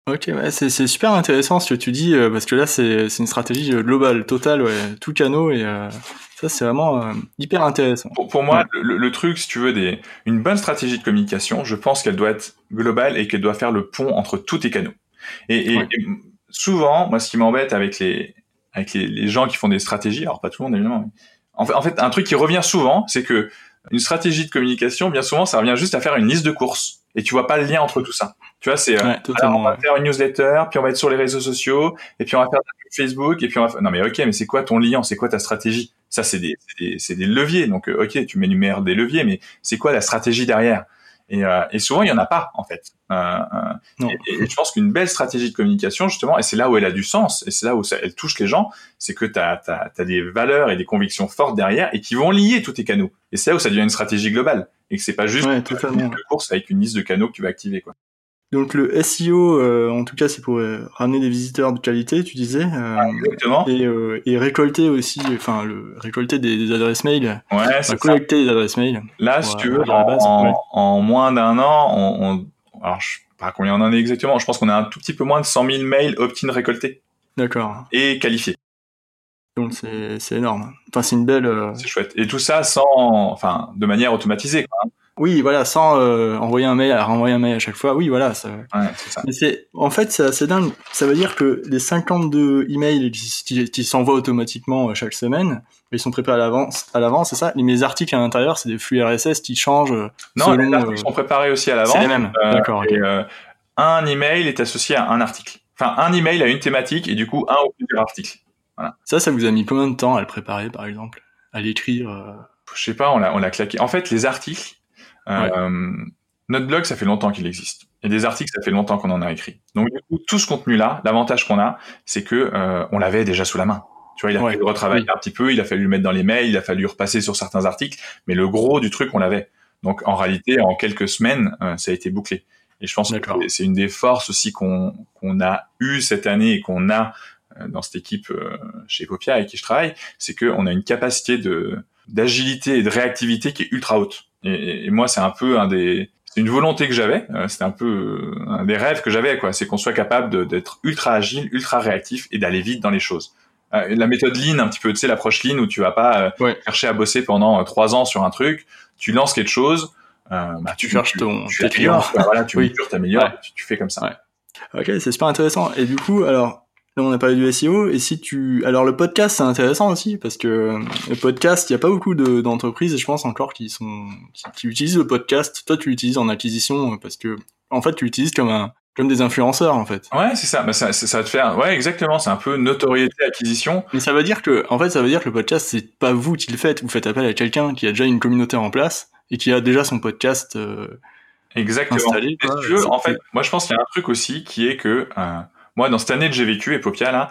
Ok, ouais, c'est, c'est super intéressant ce que tu dis, euh, parce que là, c'est, c'est une stratégie euh, globale, totale, ouais, tout canot, et euh, ça, c'est vraiment euh, hyper intéressant. Pour, pour moi, ouais. le, le, truc, si tu veux, des, une bonne stratégie de communication, je pense qu'elle doit être globale et qu'elle doit faire le pont entre tous tes canaux. Et, et, souvent, moi, ce qui m'embête avec les, avec les, les, gens qui font des stratégies, alors pas tout le monde évidemment, mais en fait, en fait, un truc qui revient souvent, c'est que une stratégie de communication, bien souvent, ça revient juste à faire une liste de courses. Et tu vois pas le lien entre tout ça. Tu vois, c'est, ouais, euh, on va faire une newsletter, puis on va être sur les réseaux sociaux, et puis on va faire Facebook, et puis on va faire... Non mais ok, mais c'est quoi ton lien? C'est quoi ta stratégie? Ça, c'est des, c'est des, des leviers. Donc, euh, ok, tu m'énumères des leviers, mais c'est quoi la stratégie derrière? Et, euh, et, souvent, il y en a pas, en fait. Euh, euh et, et, je pense qu'une belle stratégie de communication, justement, et c'est là où elle a du sens, et c'est là où ça, elle touche les gens, c'est que tu as, as, as, des valeurs et des convictions fortes derrière et qui vont lier tous tes canaux. Et c'est là où ça devient une stratégie globale, et que c'est pas juste ouais, une course avec une liste de canaux que tu vas activer. Quoi. Donc le SEO, euh, en tout cas, c'est pour euh, ramener des visiteurs de qualité, tu disais. Euh, exactement. Et, et, récolter aussi, enfin, le, récolter des, adresses mail. Ouais, c'est collecter des adresses mail. Là, si tu veux, en, en, moins d'un an, on, on, alors je sais pas combien on en est exactement. Je pense qu'on a un tout petit peu moins de 100 000 mails opt-in récoltés. D'accord. Et qualifiés. Donc c'est énorme. Enfin, c'est une belle. C'est chouette. Et tout ça sans, enfin, de manière automatisée. Quoi. Hein. Oui, voilà, sans euh, envoyer un mail, renvoyer un mail à chaque fois. Oui, voilà. Ça... Ouais, c'est ça. Mais c'est, en fait, c'est assez dingue. Ça veut dire que les 52 emails qui, qui, s'envoient automatiquement euh, chaque semaine, ils sont préparés à l'avance, à l'avance, c'est ça? Mais mes articles à l'intérieur, c'est des flux RSS qui changent. Euh, non, les articles sont préparés aussi à l'avance. C'est les mêmes. D'accord. un email est associé à un article. Enfin, un email a une thématique et du coup un ou plusieurs articles. Voilà. Ça, ça vous a mis combien de temps à le préparer, par exemple, à l'écrire Je sais pas, on l'a, on l'a claqué. En fait, les articles euh, notre blog, ça fait longtemps qu'il existe. Et des articles, ça fait longtemps qu'on en a écrit. Donc du coup, tout ce contenu-là, l'avantage qu'on a, c'est que euh, on l'avait déjà sous la main. Tu vois, il a fallu retravailler un petit peu, il a fallu le mettre dans les mails, il a fallu repasser sur certains articles, mais le gros du truc, on l'avait. Donc en réalité, en quelques semaines, euh, ça a été bouclé. Et je pense que c'est une des forces aussi qu'on qu'on a eu cette année et qu'on a euh, dans cette équipe chez Popia avec qui je travaille, c'est qu'on a une capacité de d'agilité et de réactivité qui est ultra haute. Et, moi, c'est un peu un des, c'est une volonté que j'avais. Euh, c'était un peu euh, un des rêves que j'avais, quoi. C'est qu'on soit capable d'être ultra agile, ultra réactif et d'aller vite dans les choses. Euh, la méthode Lean, un petit peu, tu sais, l'approche Lean où tu vas pas chercher à bosser pendant trois ans sur un truc. Tu lances quelque chose. bah, tu, cherches ton, tu, tu voilà, tu oui. t'améliores, tu, tu, fais comme ça. Ouais. Ok, c'est super intéressant. Et du coup, alors, Là, on a parlé du SEO. Et si tu, alors le podcast, c'est intéressant aussi parce que le podcast, il n'y a pas beaucoup d'entreprises, je pense encore, qui sont, qui, utilisent le podcast. Toi, tu l'utilises en acquisition parce que, en fait, tu l'utilises comme un, comme des influenceurs en fait. Ouais, c'est ça. Bah, ça, ça va te faire. Ouais, exactement. C'est un peu notoriété acquisition. Mais ça veut dire que, en fait, ça veut dire que le podcast, c'est pas vous qui le faites. Vous faites appel à quelqu'un qui a déjà une communauté en place et qui a déjà son podcast. Euh, Exactement. Installé, tu veux, en fait, moi je pense qu'il y a un truc aussi qui est que euh, moi, dans cette année que j'ai vécu, Epopia, là,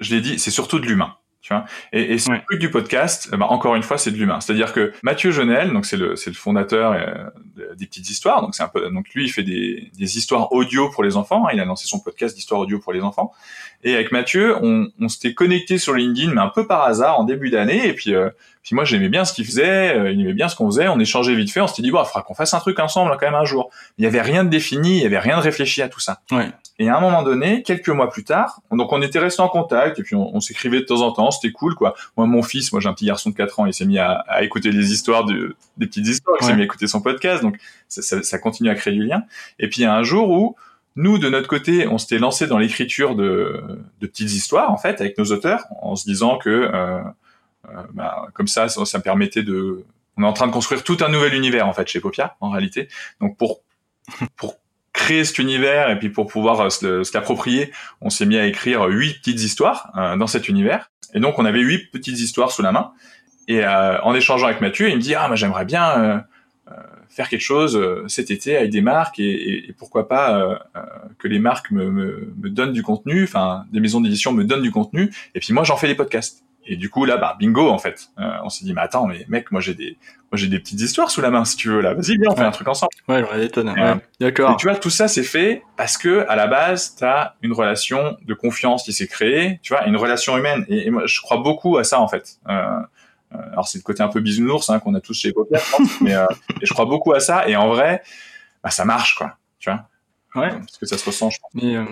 je l'ai dit, c'est surtout de l'humain. Tu vois et, et ce truc du podcast, bah, encore une fois, c'est de l'humain. C'est-à-dire que Mathieu Jonel, donc c'est le, c'est le fondateur euh, des petites histoires. Donc c'est un peu, donc lui, il fait des, des histoires audio pour les enfants. Hein. il a lancé son podcast d'histoires audio pour les enfants. Et avec Mathieu, on, on s'était connecté sur LinkedIn, mais un peu par hasard en début d'année. Et puis, euh, puis moi, j'aimais bien ce qu'il faisait, euh, il aimait bien ce qu'on faisait. On échangeait vite fait. On s'était dit, bon, il faudra qu'on fasse un truc ensemble quand même un jour. Il y avait rien de défini, il y avait rien de réfléchi à tout ça. Ouais. Et à un moment donné, quelques mois plus tard, donc on était resté en contact et puis on, s'écrivait de temps en temps, c'était cool quoi. Moi, mon fils, moi j'ai un petit garçon de 4 ans, il s'est mis à, à, écouter des histoires, de, des petites histoires, il s'est mis à écouter son podcast, donc ça, ça, ça, continue à créer du lien. Et puis il y a un jour où nous, de notre côté, on s'était lancé dans l'écriture de, de, petites histoires en fait avec nos auteurs, en se disant que euh, euh, bah, comme ça, ça, ça permettait de on est en train de construire tout un nouvel univers en fait chez Popia en réalité. Donc pour pour créer cet univers et puis pour pouvoir euh, se, l'approprier, on s'est mis à écrire huit petites histoires euh, dans cet univers. Et donc on avait huit petites histoires sous la main. Et en échangeant avec Mathieu, il me dit ah moi j'aimerais bien faire quelque chose cet été avec des marques et, et, pourquoi pas que les marques me, me, me, donnent du contenu, enfin des maisons d'édition me donnent du contenu et puis moi j'en fais des podcasts. Et du coup là, bah bingo en fait. Euh, on s'est dit mais attends, mais mec, moi j'ai des, moi j'ai des petites histoires sous la main si tu veux là. Vas-y viens, on fait un truc ensemble. Ouais, j'aurais des tonnes. Ouais. D'accord. Et tu vois, tout ça c'est fait parce que à la base t'as une relation de confiance qui s'est créée, tu vois, une relation humaine. Et, moi je crois beaucoup à ça en fait. Euh, euh alors c'est le côté un peu bisounours hein, qu'on a tous chez Popia, mais euh, et je crois beaucoup à ça. Et en vrai, bah, ça marche quoi. Tu vois. Ouais. Parce que ça se ressent, je pense. Mais, euh,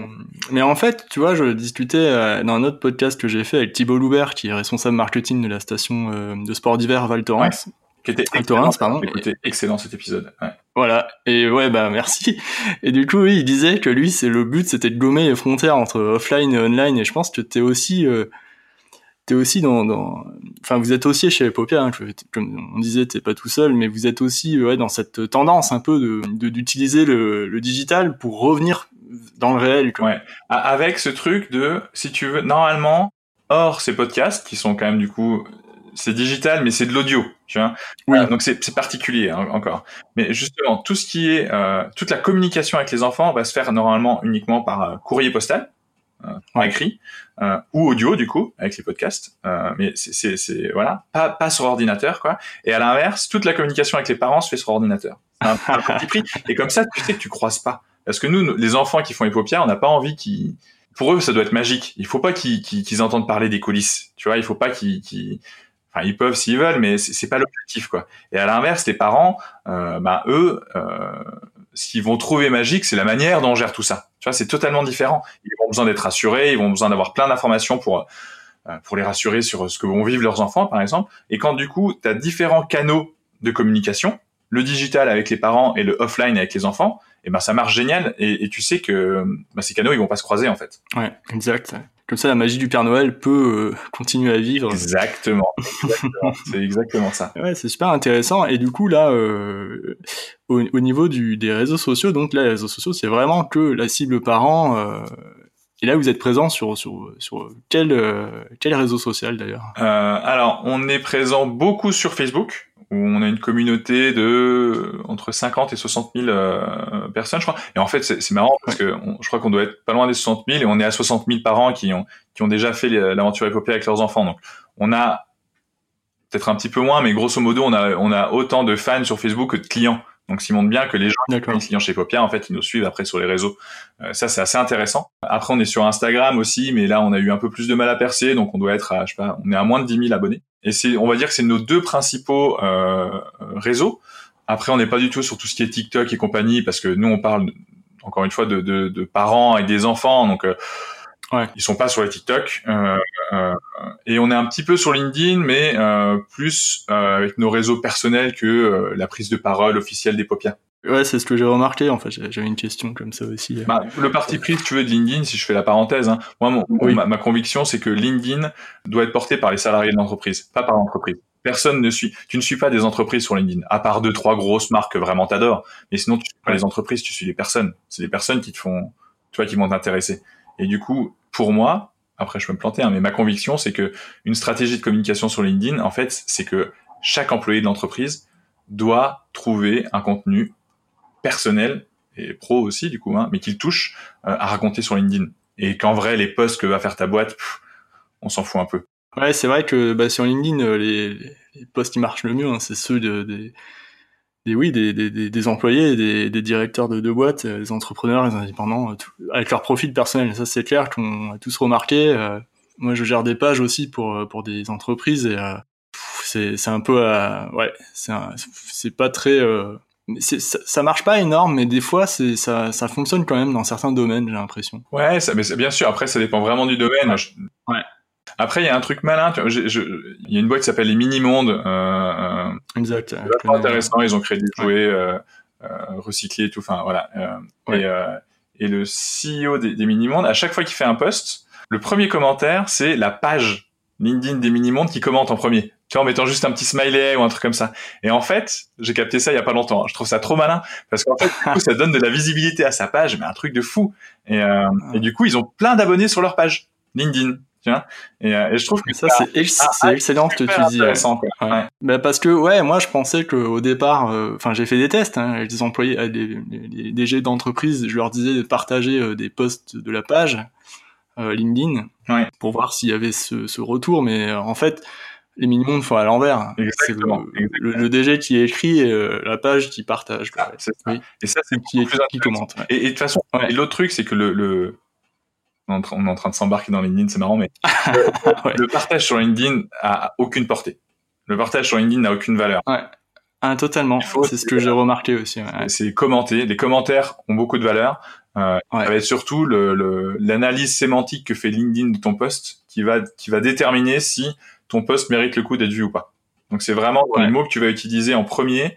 mais en fait, tu vois, je discutais euh, dans un autre podcast que j'ai fait avec Thibault Loubert, qui est responsable marketing de la station euh, de sport d'hiver Val Thorens. Qui était excellent, pardon. Écoutez, excellent cet épisode. Ouais. Voilà. Et ouais, bah merci. Et du coup, oui, il disait que lui, c'est le but, c'était de gommer les frontières entre offline et online. Et je pense que t'es aussi t'es aussi dans, dans, enfin vous êtes aussi chez Epopia, hein, comme on disait, t'es pas tout seul, mais vous êtes aussi ouais, dans cette tendance un peu de d'utiliser le, le, digital pour revenir dans le réel. Quoi. Ouais. Avec ce truc de, si tu veux, normalement, hors ces podcasts qui sont quand même du coup, c'est digital, mais c'est de l'audio, tu vois. Oui. donc c'est particulier hein, encore. Mais justement, tout ce qui est, euh, toute la communication avec les enfants va se faire normalement uniquement par euh, courrier postal en euh, écrit euh, ou audio du coup avec les podcasts euh, mais c'est c'est voilà pas pas sur ordinateur quoi et à l'inverse toute la communication avec les parents se fait sur ordinateur un, petit prix [LAUGHS] et comme ça tu sais que tu croises pas Parce que nous, les enfants qui font Epopia, on n'a pas envie qu'ils pour eux, ça doit être magique. Il faut pas qu'ils entendent parler des coulisses. Tu vois, il faut pas qu'ils, enfin, ils peuvent s'ils veulent, mais c'est pas l'objectif, quoi. Et à l'inverse, les parents, euh, bah, eux, euh, ce qu'ils vont trouver magique, c'est la manière dont on gère tout ça. Tu vois, c'est totalement différent. Ils vont besoin d'être rassurés, ils vont besoin d'avoir plein d'informations pour euh, pour les rassurer sur ce que vont vivre leurs enfants, par exemple. Et quand du coup, tu as différents canaux de communication, le digital avec les parents et le offline avec les enfants, et ben ça marche génial et, tu sais que ben, ces canaux ils vont pas se croiser en fait. Ouais, exact. Comme ça, la magie du Père Noël peut euh, continuer à vivre. Exactement. [LAUGHS] c'est exactement ça. Ouais, c'est super intéressant. Et du coup, là, euh, au, niveau du, des réseaux sociaux, donc là, les réseaux sociaux, c'est vraiment que la cible parent. Euh, et là, vous êtes présent sur sur sur quel euh, quel réseau social d'ailleurs? Alors, on est présent beaucoup sur Facebook où on a une communauté de entre 50 et 60 000 euh, personnes, je crois. Et en fait, c'est marrant parce que je crois qu'on doit être pas loin des 60 000 et on est à 60 000 parents qui ont qui ont déjà fait l'aventure épopée avec leurs enfants. Donc, on a peut-être un petit peu moins, mais grosso modo, on a on a autant de fans sur Facebook que de clients. Donc, ça montre bien que les gens qui sont clients chez Popia, en fait, ils nous suivent après sur les réseaux. Euh, ça, c'est assez intéressant. Après, on est sur Instagram aussi, mais là, on a eu un peu plus de mal à percer, donc on doit être à, je sais pas, on est à moins de 10 000 abonnés. Et c'est, on va dire que c'est nos deux principaux euh, réseaux. Après, on n'est pas du tout sur tout ce qui est TikTok et compagnie, parce que nous, on parle encore une fois de, de, de parents et des enfants, donc euh, ouais. ils sont pas sur les TikTok. Euh, euh, et on est un petit peu sur LinkedIn, mais euh, plus euh, avec nos réseaux personnels que la prise de parole officielle des Popias. Ouais, c'est ce que j'ai remarqué. En fait, j'avais une question comme ça aussi. Bah, le parti pris, si tu veux, de LinkedIn, si je fais la parenthèse, hein, moi, mon, ma, ma, conviction, c'est que LinkedIn doit être porté par les salariés de l'entreprise, pas par l'entreprise. Personne ne suit. Tu ne suis pas des entreprises sur LinkedIn, à part deux, trois grosses marques que vraiment t'adores. Mais sinon, tu suis pas les entreprises, tu suis les personnes. C'est les personnes qui te font, tu vois, qui vont t'intéresser. Et du coup, pour moi, après je peux me planter, hein, mais ma conviction, c'est que une stratégie de communication sur LinkedIn, en fait, c'est que chaque employé de l'entreprise doit trouver un contenu personnel et pro aussi du coup, hein, mais qu'il touche euh, à raconter sur LinkedIn. Et qu'en vrai, les posts que va faire ta boîte, on s'en fout un peu. Ouais, c'est vrai que bah, sur LinkedIn, euh, les, les posts qui marchent le mieux, hein, c'est ceux de, des, oui, des, des, des employés, des, des directeurs de, de boîtes, euh, des entrepreneurs, des indépendants, avec leur profil personnel. Ça, c'est clair qu'on a tous remarqué. moi, je gère des pages aussi pour pour des entreprises et c'est un peu, ouais, c'est pas très ça, ça, marche pas énorme, mais des fois, c'est ça, ça fonctionne quand même dans certains domaines, j'ai l'impression. Ouais, ça, mais bien sûr. Après, ça dépend vraiment du domaine. Ouais. Après, il y a un truc malin. Il y a une boîte qui s'appelle les Mini Mondes. Euh, euh exact. C'est intéressant. Ils ont créé des jouets euh, euh, recyclés et tout. Enfin, voilà. Euh, et, euh, et, le CEO des, des Mini Mondes, à chaque fois qu'il fait un post, le premier commentaire, c'est la page LinkedIn des Mini Mondes qui commente en premier tu vois, en mettant juste un petit smiley ou un truc comme ça. Et en fait, j'ai capté ça il y a pas longtemps. Hein. Je trouve ça trop malin parce qu'en fait, du coup, ça donne de la visibilité à sa page, mais un truc de fou. Et, euh, et du coup, ils ont plein d'abonnés sur leur page LinkedIn. Tu vois et, euh, et, je trouve que ça, c'est excellent ce que tu dis. Ouais. Ouais. Bah parce que ouais, moi je pensais que au départ, euh, enfin j'ai fait des tests hein, avec des employés, des, des DG d'entreprise, je leur disais de partager euh, des posts de la page LinkedIn pour voir s'il y avait ce, ce retour, mais en fait les mini-mondes font à l'envers. C'est le, le, DG qui écrit et euh, la page qui partage. Ah, Et ça, c'est qui, qui commente. Et, de toute façon, l'autre truc, c'est que le, le, on est en train de s'embarquer dans LinkedIn, c'est marrant, mais [LAUGHS] le, partage sur LinkedIn a aucune portée. Le partage sur LinkedIn n'a aucune valeur. Ouais. Ah, totalement. C'est ce que j'ai remarqué aussi. Ouais. C'est commenter. Les commentaires ont beaucoup de valeur. Euh, ouais. Ça va être surtout l'analyse le, sémantique que fait LinkedIn de ton post qui va, qui va déterminer si ton post mérite le coup d'être vu ou pas. Donc c'est vraiment les mots que tu vas utiliser en premier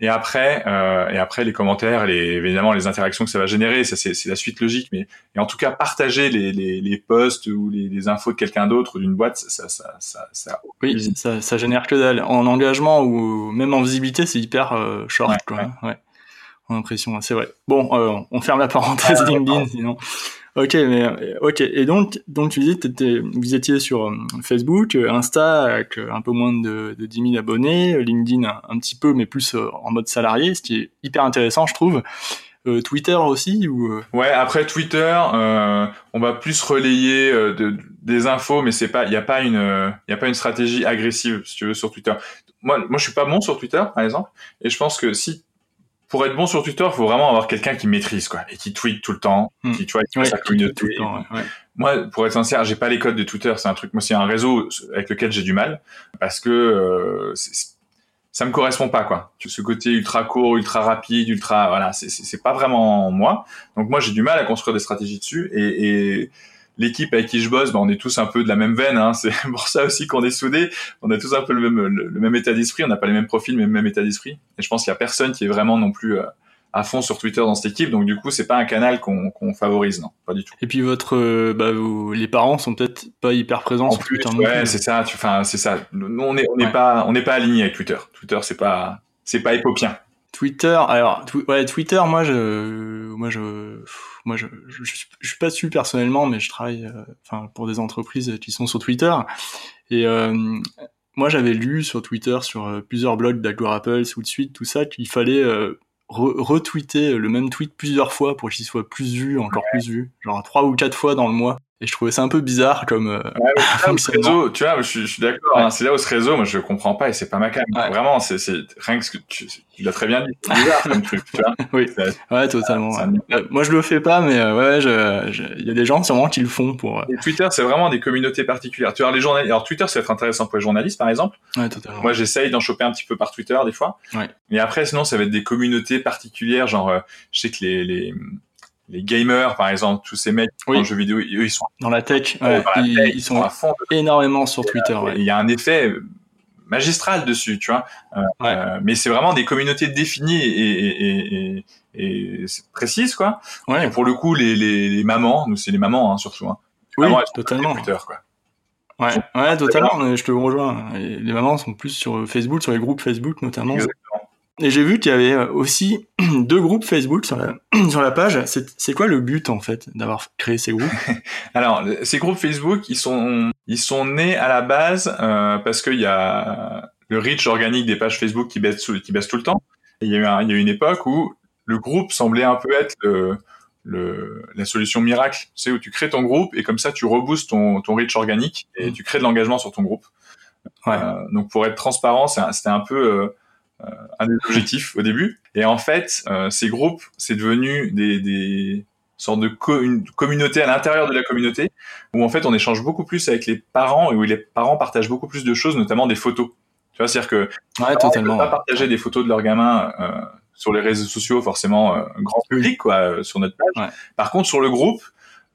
et après euh, et après les commentaires et évidemment les interactions que ça va générer ça c'est la suite logique mais et en tout cas partager les, les, les posts ou les, les infos de quelqu'un d'autre ou d'une boîte ça ça ça, ça oui ça, ça génère que dalle en engagement ou même en visibilité c'est hyper euh, short quoi ouais. En impression c'est vrai bon euh, on ferme la parenthèse LinkedIn sinon Ok, mais euh, ok. Et donc, donc tu disais, étais, vous étiez sur euh, Facebook, Insta avec un peu moins de, de 10 000 abonnés, LinkedIn un, petit peu, mais plus en mode salarié, ce qui est hyper intéressant, je trouve. Euh, Twitter aussi ou Ouais, après Twitter, euh, on va plus relayer de, des infos, mais c'est pas, il y a pas une, il y a pas une stratégie agressive si tu veux sur Twitter. Moi, moi, je suis pas bon sur Twitter, par exemple, et je pense que si pour être bon sur Twitter, il faut vraiment avoir quelqu'un qui maîtrise quoi et qui tweet tout le temps, Hmm. qui tu vois, qui Ouais, sa communauté. tout le temps, ouais, ouais. Moi, pour être sincère, j'ai pas les codes de Twitter. C'est un truc, moi, c'est un réseau avec lequel j'ai du mal parce que euh, ça me correspond pas, quoi. Ce côté ultra court, ultra rapide, ultra, voilà, c'est pas vraiment moi. Donc moi, j'ai du mal à construire des stratégies dessus et, et l'équipe avec qui je bosse, bah, on est tous un peu de la même veine. Hein. C'est [LAUGHS] pour ça aussi qu'on est soudés. On a tous un peu le même, le, le même état d'esprit. On n'a pas les mêmes profils, mais le même état d'esprit. Et je pense qu'il y a personne qui est vraiment non plus euh, à fond sur Twitter dans cette équipe. Donc du coup, c'est pas un canal qu'on favorise, non, pas du tout. Et puis votre, euh, bah, vos- les parents sont peut-être pas hyper présents En sur plus, Twitter ouais, c'est ça. Enfin, c'est ça. Nous, on est, on n'est pas, on n'est pas aligné avec Twitter. Twitter, c'est pas, c'est pas épopien. Twitter, alors tw- ouais, Twitter, moi je, moi je, moi je, je, je suis- je suis pas dessus personnellement, mais je travaille, euh, enfin pour des entreprises qui sont sur Twitter. Et euh, moi j'avais lu sur Twitter, sur euh, plusieurs blogs d'Agora Apples ou de suite, tout ça, qu'il fallait euh, re- retweeter le même tweet plusieurs fois pour qu'il soit plus vu, encore plus vu, genre trois ou quatre fois dans le mois. Et je trouvais ça un peu bizarre comme. euh, [LAUGHS] Là où ce réseau, tu vois, je, suis- d'accord. Ouais. hein, c'est là où ce réseau, moi, je comprends pas et c'est pas ma cam. Ouais. Vraiment, c'est, rien que ce que tu, tu l'as très bien dit. C'est bizarre comme truc, tu vois. [LAUGHS] Oui. Ouais, totalement. ouais. un- Euh, moi je le fais pas, mais euh, ouais, je- je- il y a des gens sûrement qui le font pour. euh, Et Twitter, c'est vraiment des communautés particulières. Tu vois, les journalistes. Alors Twitter, ça va être intéressant pour les journalistes, par exemple. Ouais, totalement. Moi, j'essaye d'en choper un petit peu par Twitter des fois. Ouais. Et après, sinon, ça va être des communautés particulières, genre, je sais que les, les, les gamers, par exemple, tous ces mecs Oui. en jeux vidéo, eux, ils sont, Dans la tech, ouais, dans la ils, tech, ils sont à fond. énormément sur Twitter. Et Ouais. Il y a un effet magistral dessus, tu vois. Euh, Ouais. euh, mais c'est vraiment des communautés définies et, et, et, et, et c'est précises, quoi. Ouais, Et pour le coup, les, les, les mamans, nous, c'est les mamans, hein, surtout. Hein. oui, totalement. Twitter, quoi. Ouais, ouais, totalement. Je te rejoins. Les mamans sont plus sur Facebook, sur les groupes Facebook notamment. Exactement. Et j'ai vu qu'il y avait euh, aussi [CLEARS THROAT] deux groupes Facebook sur la, [CLEARS THROAT] sur la page. C'est c'est quoi le but en fait d'avoir créé ces groupes? [LAUGHS] Alors, ces groupes Facebook, ils sont, ils sont nés à la base euh, parce qu'il y a le reach organique des pages Facebook qui baisse, tout- qui baisse tout le temps. Et il y a eu un- il y a eu une époque où le groupe semblait un peu être le, le, la solution miracle. Tu sais, où tu crées ton groupe et comme ça, tu reboostes ton, ton reach organique et Mm. tu crées de l'engagement sur ton groupe. Ouais. Euh, donc, pour être transparent, c'est c'était un peu euh, un des objectifs au début. Et en fait, euh, ces groupes, c'est devenu des, des sortes de co- une communauté à l'intérieur de la communauté où en fait on échange beaucoup plus avec les parents et où les parents partagent beaucoup plus de choses, notamment des photos. Tu vois, c'est-à-dire que Ouais, on totalement. pas partager des photos de leurs gamins euh, sur les réseaux sociaux, forcément euh, grand public, quoi, euh, sur notre page. Ouais. Par contre, sur le groupe,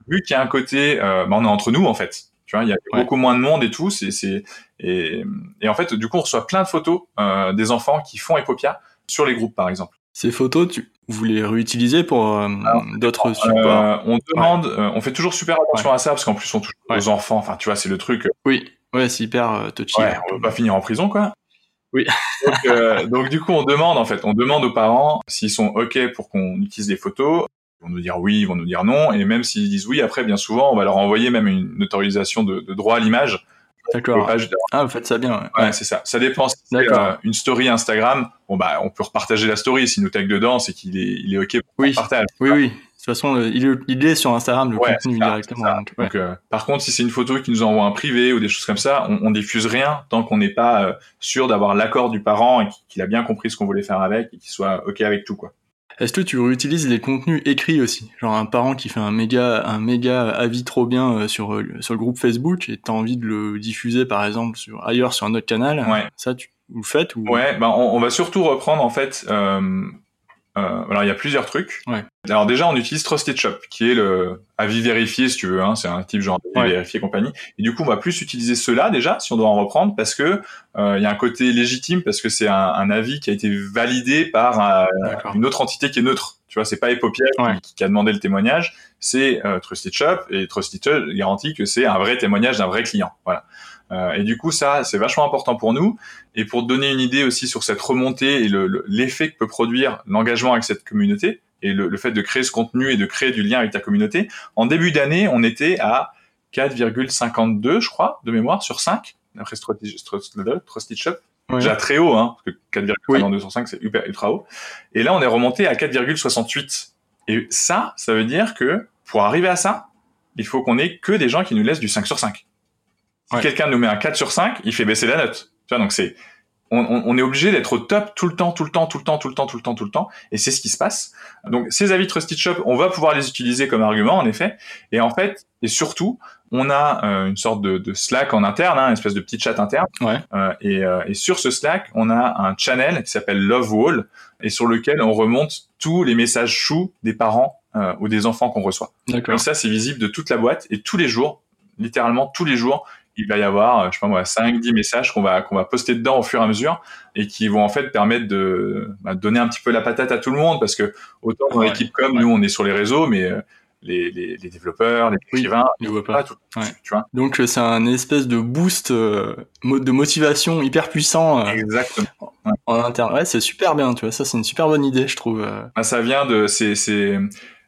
vu qu'il y a un côté, euh, bah, on est entre nous en fait. Tu vois, il y a Ouais. beaucoup moins de monde et tout. C'est, c'est et, et en fait, du coup, on reçoit plein de photos euh, des enfants qui font Epopia sur les groupes, par exemple. Ces photos, tu, vous les réutilisez pour euh, d'autres supports Euh, on demande, on fait toujours super attention à ça parce qu'en plus on touche aux enfants. Enfin, tu vois, c'est le truc. Oui, ouais, c'est hyper touchy. On veut pas finir en prison, quoi. Oui. donc, donc, du coup, on demande en fait, on demande aux parents s'ils sont ok pour qu'on utilise des photos. Vont nous dire oui, ils vont nous dire non, et même s'ils disent oui, après, bien souvent, on va leur envoyer même une autorisation de, de droit à l'image. D'accord. Ah, vous faites ça bien. Ouais. Ouais, c'est ça. Ça dépend. Si euh, une story Instagram, bon bah, on peut repartager la story. S'il nous tag dedans, c'est qu'il est, il est ok pour Oui. partage. Oui, oui. De toute façon, le- il, est, il est sur Instagram, le Ouais, contenu ça, directement. c'est ça. donc, ouais. Donc, euh, par contre, si c'est une photo qui nous envoie un privé ou des choses comme ça, on, on diffuse rien tant qu'on n'est pas euh, sûr d'avoir l'accord du parent et qu'il a bien compris ce qu'on voulait faire avec et qu'il soit ok avec tout quoi. Est-ce que tu réutilises les contenus écrits aussi? Genre un parent qui fait un méga, un méga avis trop bien euh, sur, euh, sur le groupe Facebook et t'as envie de le diffuser par exemple sur, ailleurs sur un autre canal Ouais. Ça, tu, vous le faites ou... Ouais, ben on, on va surtout reprendre en fait. Euh, euh, alors il y a plusieurs trucs. Ouais. Alors déjà on utilise Trusted Shop qui est le avis vérifié si tu veux. Hein, c'est un type genre avis Ouais. vérifié compagnie. Et du coup on va plus utiliser cela déjà si on doit en reprendre parce que euh, il y a un côté légitime parce que c'est un, un avis qui a été validé par euh, une autre entité qui est neutre. Tu vois, c'est pas Epopia qui- Ouais. qui, a demandé le témoignage, c'est euh, Trusted Shop et Trusted Shop garantit que c'est un vrai témoignage d'un vrai client. Voilà. Euh, et du coup, ça, c'est vachement important pour nous. Et pour te donner une idée aussi sur cette remontée et le- le- l'effet que peut produire l'engagement avec cette communauté et le, le fait de créer ce contenu et de créer du lien avec ta communauté, en début d'année, on était à 4,52, je crois, de mémoire, sur 5, d'après Trusted Trusted Shop Ouais. déjà très haut, hein, parce que 4,52 sur 5, c'est ultra, ultra haut. Et là, on est remonté à 4,68. Et ça, ça veut dire que pour arriver à ça, il faut qu'on ait que des gens qui nous laissent du 5 sur 5. Si Ouais. quelqu'un nous met un 4 sur 5, il fait baisser la note. Tu vois, donc c'est on, est obligé d'être au top tout le temps, tout le temps, tout le temps, tout le temps, tout le temps, tout le temps. Et c'est ce qui se passe. Donc, ces avis Trusted Shop, on va pouvoir les utiliser comme argument, en effet. Et en fait, et surtout, on a euh, une sorte de, Slack en interne, hein, une espèce de petit chat interne. Ouais. Euh, et, euh, et, sur ce Slack, on a un channel qui s'appelle Love Wall et sur lequel on remonte tous les messages choux des parents ou des enfants qu'on reçoit. Donc ça, c'est visible de toute la boîte et tous les jours, littéralement tous les jours, il va y avoir, euh, je sais pas moi, 5, 10 messages qu'on va, qu'on va poster dedans au fur et à mesure et qui vont en fait permettre de bah, donner un petit peu la patate à tout le monde parce que autant dans l'équipe comme nous, on est sur les réseaux, mais euh, les, les, les, développeurs, les écrivains, voient pas. tout, tu vois. Donc euh, c'est un espèce de boost de motivation hyper puissant. Exactement. En, interne. Ouais, c'est super bien, tu vois. Ça, c'est une super bonne idée, je trouve. Bah, ça vient de, c'est, c'est,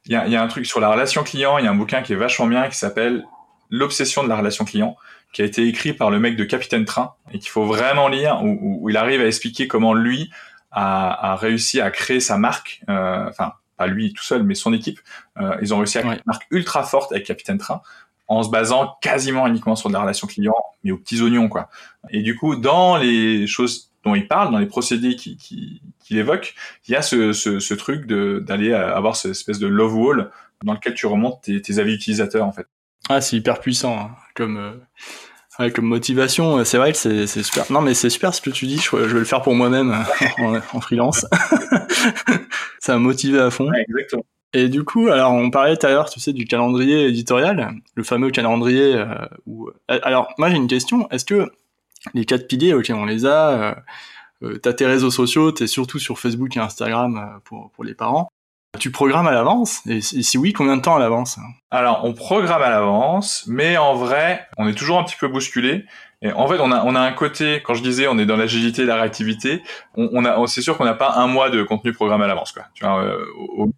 il y a, y a un truc sur la relation client. Il y a un bouquin qui est vachement bien qui s'appelle L'obsession de la relation client qui a été écrit par le mec de Capitaine Train et qu'il faut vraiment lire, où, où, il arrive à expliquer comment lui a, a réussi à créer sa marque, euh, enfin pas lui tout seul, mais son équipe, euh, ils ont réussi à créer une marque ultra forte avec Capitaine Train en se basant quasiment uniquement sur de la relation client, mais aux petits oignons quoi. Et du coup, dans les choses dont il parle, dans les procédés qu'il qui, qui évoque, il y a ce, ce, ce truc d'aller avoir cette espèce de love wall dans lequel tu remontes tes, tes avis utilisateurs en fait. Ah, c'est hyper puissant hein, comme euh, comme motivation. C'est vrai que c'est super. Non, mais c'est super ce que tu dis. Je, vais le faire pour moi-même en, freelance. [LAUGHS] Ça m'a motivé à fond. exactement. Et du coup, alors on parlait tout à l'heure, tu sais, du calendrier éditorial, le fameux calendrier. Euh, où... Euh, alors moi j'ai une question. Est-ce que les quatre piliers, ok, on les a. Euh, t'as tes réseaux sociaux, t'es surtout sur Facebook et Instagram pour, pour les parents. Tu programmes à l'avance et, si oui, combien de temps à l'avance Alors, on programme à l'avance, mais en vrai, on est toujours un petit peu bousculé. Et en fait, on a, on a un côté, quand je disais, on est dans l'agilité et la réactivité, on, on a, c'est sûr qu'on n'a pas un mois de contenu programmé à l'avance, quoi. Tu vois, euh,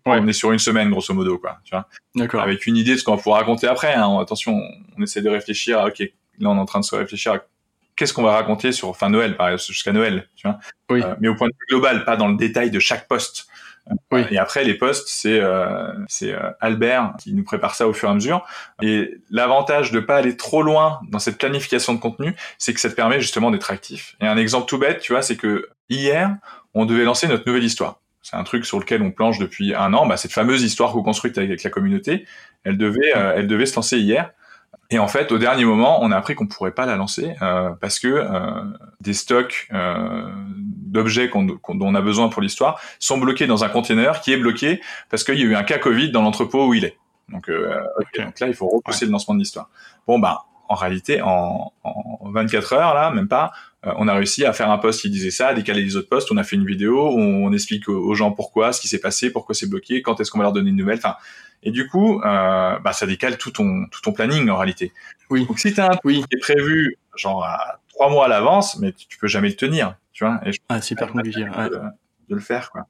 on est sur une semaine, grosso modo, quoi. Tu vois. D'accord. Avec une idée de ce qu'on va pouvoir raconter après. Hein. Attention, on essaie de réfléchir. À, ok, là, on est en train de se réfléchir à qu'est-ce qu'on va raconter sur fin Noël, par exemple, jusqu'à Noël, tu vois. Oui. Euh, mais au point de vue global, pas dans le détail de chaque poste. Et après, les postes, c'est euh, euh, Albert qui nous prépare ça au fur et à mesure. Et l'avantage de pas aller trop loin dans cette planification de contenu, c'est que ça te permet justement d'être actif. Et un exemple tout bête, tu vois, c'est que hier, on devait lancer notre nouvelle histoire. C'est un truc sur lequel on planche depuis un an. Bah, cette fameuse histoire co-construite avec la communauté, elle devait, euh, elle devait se lancer hier. Et en fait, au dernier moment, on a appris qu'on pourrait pas la lancer euh, parce que euh, des stocks euh, d'objets dont on a besoin pour l'histoire sont bloqués dans un container qui est bloqué parce qu'il y a eu un cas Covid dans l'entrepôt où il est. Donc, euh, donc là, il faut repousser le lancement de l'histoire. Bon, bah, en réalité, en, en 24 heures, là, même pas, euh, on a réussi à faire un post qui disait ça, à décaler les autres posts. On a fait une vidéo où on explique aux gens pourquoi, ce qui s'est passé, pourquoi c'est bloqué, quand est-ce qu'on va leur donner une nouvelle. Enfin, et du coup, euh, bah, ça décale tout ton, tout ton planning en réalité. Oui. Donc si tu as un truc qui est prévu genre à trois mois à l'avance, mais tu, peux jamais le tenir, tu vois. Et ah, c'est hyper compliqué. De, de, le faire, quoi.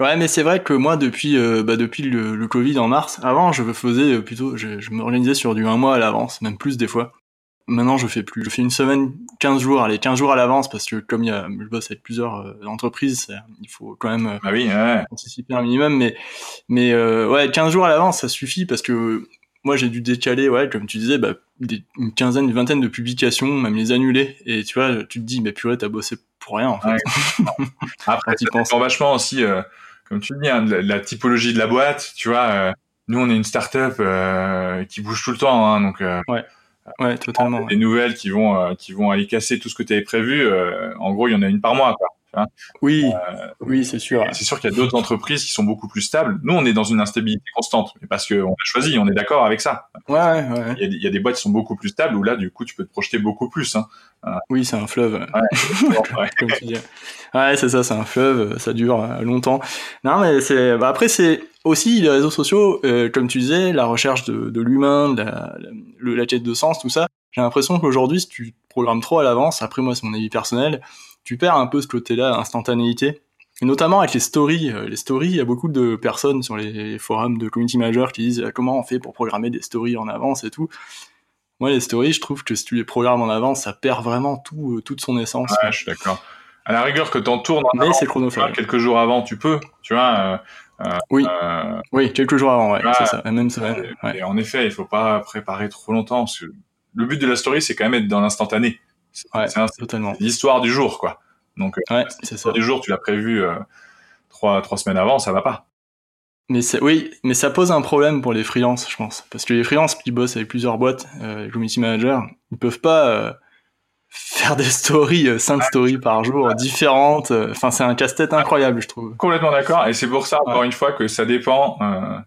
Ouais, mais c'est vrai que moi, depuis, euh, bah, depuis le, le, Covid en mars, avant, je faisais plutôt, je, je m'organisais sur du un mois à l'avance, même plus des fois. Maintenant, je fais plus. Je fais une semaine, 15 jours, allez, 15 jours à l'avance, parce que comme il y a, je bosse avec plusieurs euh, entreprises, il faut quand même euh, ah oui, ouais. anticiper un minimum. Mais, mais euh, ouais, 15 jours à l'avance, ça suffit, parce que moi, j'ai dû décaler, ouais, comme tu disais, bah, des, une quinzaine, une vingtaine de publications, même les annuler. Et tu vois, tu te dis, mais purée, t'as bossé pour rien, en fait. Ouais. [LAUGHS] Après, tu penses vachement aussi, comme tu dis, hein, la, la, typologie de la boîte, tu vois. nous, on est une start-up qui bouge tout le temps, hein, donc... ouais Ouais, totalement. Des nouvelles qui vont euh, qui vont aller casser tout ce que tu avais prévu. Euh, en gros, il y en a une par mois. Quoi. Oui, euh, oui, c'est sûr. C'est sûr qu'il y a d'autres entreprises qui sont beaucoup plus stables. Nous, on est dans une instabilité constante, mais parce qu'on a choisi, on est d'accord avec ça. Ouais, ouais. Il y, a, il y, a, des boîtes qui sont beaucoup plus stables où là, du coup, tu peux te projeter beaucoup plus. Hein. Oui, c'est un fleuve. [LAUGHS] Ouais, Comme tu dis. ouais c'est ça, c'est un fleuve, ça dure longtemps. Non, mais c'est. Bah, après, c'est aussi les réseaux sociaux, euh, comme tu disais, la recherche de, de l'humain, la, la, la quête de sens, tout ça. J'ai l'impression qu'aujourd'hui, si tu programmes trop à l'avance, après moi, c'est mon avis personnel, tu perds un peu ce côté-là, instantanéité. Et notamment avec les stories. Euh, les stories, il y a beaucoup de personnes sur les forums de community managers qui disent comment on fait pour programmer des stories en avance et tout. Moi, les stories, je trouve que si tu les programmes en avance, ça perd vraiment tout, euh, toute son essence. Ouais, je suis d'accord. À la rigueur que t'en tournes en Mais c'est chronophage. quelques jours avant, tu peux, tu vois. Euh, oui. Euh, oui, quelques jours avant, ouais, c'est ça, la même semaine. Ouais. Et en effet, il faut pas préparer trop longtemps. Parce que le but de la story, c'est quand même être dans l'instantané. Ouais, totalement. L'histoire du jour, quoi. Donc, ouais, c'est ça. Des jours, tu l'as prévu trois, trois semaines avant, ça va pas. Mais oui, mais ça pose un problème pour les freelances, je pense. Parce que les freelances qui bossent avec plusieurs boîtes, euh, les community managers, ils peuvent pas euh, faire des stories, euh, cinq stories par jour, différentes. Euh, enfin, c'est un casse-tête incroyable, je trouve. Complètement d'accord. Et c'est pour ça, encore une fois, que ça dépend.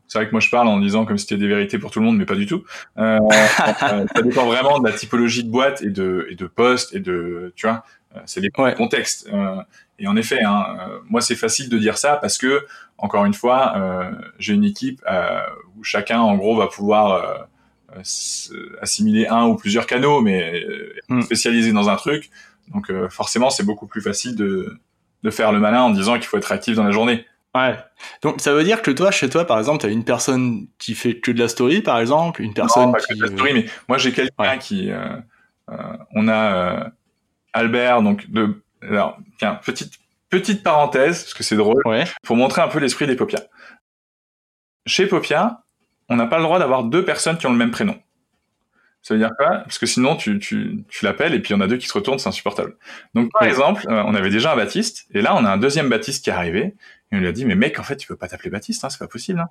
c'est vrai que moi, je parle en disant comme si c'était des vérités pour tout le monde, mais pas du tout. [LAUGHS] ça dépend vraiment de la typologie de boîte et de, et de poste et de, tu vois, c'est des contextes. et en effet, hein, moi, c'est facile de dire ça parce que encore une fois, euh, j'ai une équipe euh, où chacun, en gros, va pouvoir euh, assimiler un ou plusieurs canaux, mais hmm. spécialisé dans un truc. Donc forcément, c'est beaucoup plus facile de, de faire le malin en disant qu'il faut être actif dans la journée. Ouais. Donc ça veut dire que toi, chez toi, par exemple, tu as une personne qui fait que de la story, par exemple, une personne non, pas qui... que de la story, mais moi j'ai quelqu'un qui, on a Albert, donc de, alors, tiens, petite Petite parenthèse, parce que c'est drôle, pour montrer un peu l'esprit des Popia. Chez Popia, on n'a pas le droit d'avoir deux personnes qui ont le même prénom. Ça veut dire quoi? Parce que sinon, tu, tu, tu l'appelles et puis il y en a deux qui se retournent, c'est insupportable. Donc, par exemple, euh, on avait déjà un Baptiste, et là, on a un deuxième Baptiste qui est arrivé, et on lui a dit, mais mec, en fait, tu peux pas t'appeler Baptiste, hein, c'est pas possible. Hein.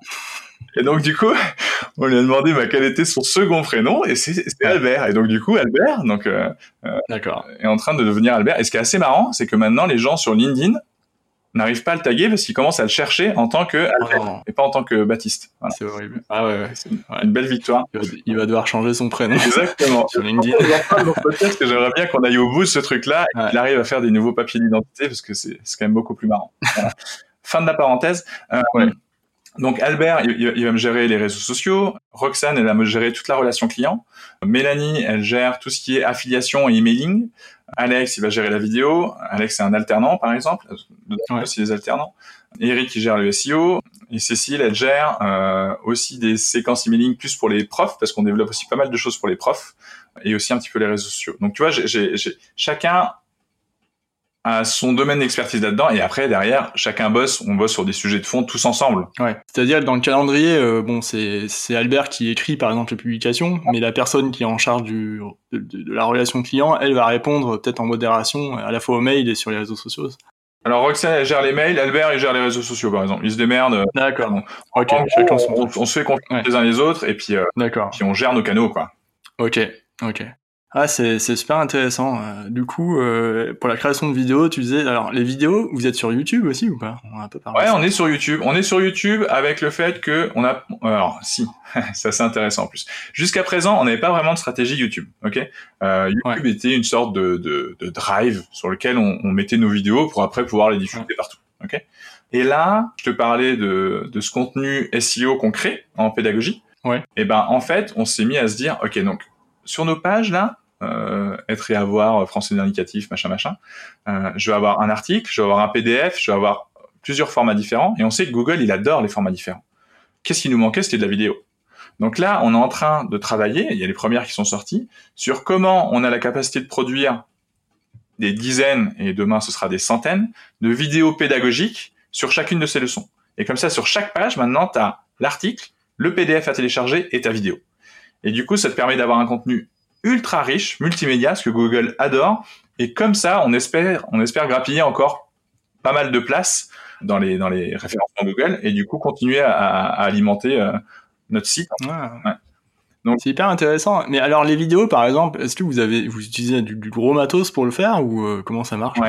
Et donc, du coup, [LAUGHS] on lui a demandé bah, quel était son second prénom, et c'est Albert. Et donc, du coup, Albert donc, euh, euh est en train de devenir Albert. Et ce qui est assez marrant, c'est que maintenant, les gens sur LinkedIn n'arrivent pas à le taguer parce qu'ils commencent à le chercher en tant que Albert oh. et pas en tant que Baptiste. C'est horrible. Ah ouais, ouais. C'est une belle victoire. Il va, devoir changer son prénom. Exactement. [LAUGHS] sur LinkedIn. J'aimerais bien qu'on aille au bout de ce truc-là et qu'il arrive à faire des nouveaux papiers d'identité parce que c'est quand même beaucoup plus marrant. [LAUGHS] fin de la parenthèse. Euh, donc Albert, il, va me gérer les réseaux sociaux. Roxane, elle va me gérer toute la relation client. Mélanie, elle gère tout ce qui est affiliation et emailing. Alex, il va gérer la vidéo. Alex, c'est un alternant, par exemple. Ouais. aussi des alternants. Eric, il gère le SEO. Et Cécile, elle gère euh, aussi des séquences emailing plus pour les profs, parce qu'on développe aussi pas mal de choses pour les profs, et aussi un petit peu les réseaux sociaux. Donc tu vois, j'ai chacun à son domaine d'expertise là-dedans et après derrière chacun bosse on bosse sur des sujets de fond tous ensemble. Ouais. C'est-à-dire dans le calendrier euh, bon c'est c'est Albert qui écrit par exemple les publications mais la personne qui est en charge du de, la relation client elle va répondre peut-être en modération à la fois au mail et sur les réseaux sociaux. Alors Roxane elle gère les mails Albert il gère les réseaux sociaux par exemple. Ils se démerdent euh, d'accord. ok on, se fait confiance les uns les autres et puis euh, puis on gère nos canaux quoi. Ok ok ah, c'est super intéressant. Euh, du coup, euh, pour la création de vidéos, tu disais, alors les vidéos, vous êtes sur YouTube aussi ou pas? On a un peu Ouais, on est sur YouTube. On est sur YouTube avec le fait que on a, alors si, [LAUGHS] ça c'est intéressant en plus. Jusqu'à présent, on n'avait pas vraiment de stratégie YouTube. Ok, euh, YouTube était une sorte de, de, de, drive sur lequel on, on, mettait nos vidéos pour après pouvoir les diffuser partout. Ok? Et là, je te parlais de, de ce contenu SEO qu'on crée en pédagogie. Ouais. Et ben en fait, on s'est mis à se dire, ok, donc sur nos pages là, euh, être et avoir français indicatif, machin, machin. Euh, je vais avoir un article, je vais avoir un PDF, je vais avoir plusieurs formats différents. Et on sait que Google, il adore les formats différents. Qu'est-ce qui nous manquait C'était de la vidéo. Donc là, on est en train de travailler, il y a les premières qui sont sorties, sur comment on a la capacité de produire des dizaines, et demain ce sera des centaines, de vidéos pédagogiques sur chacune de ces leçons. Et comme ça, sur chaque page, maintenant, tu as l'article, le PDF à télécharger et ta vidéo. Et du coup, ça te permet d'avoir un contenu ultra riche, multimédia, ce que Google adore. Et comme ça, on espère, on espère grappiller encore pas mal de place dans les, dans les référencements Google et du coup continuer à, alimenter euh, notre site. Donc c'est hyper intéressant. Mais alors les vidéos, par exemple, est-ce que vous avez, vous utilisez du, gros matos pour le faire ou euh, comment ça marche?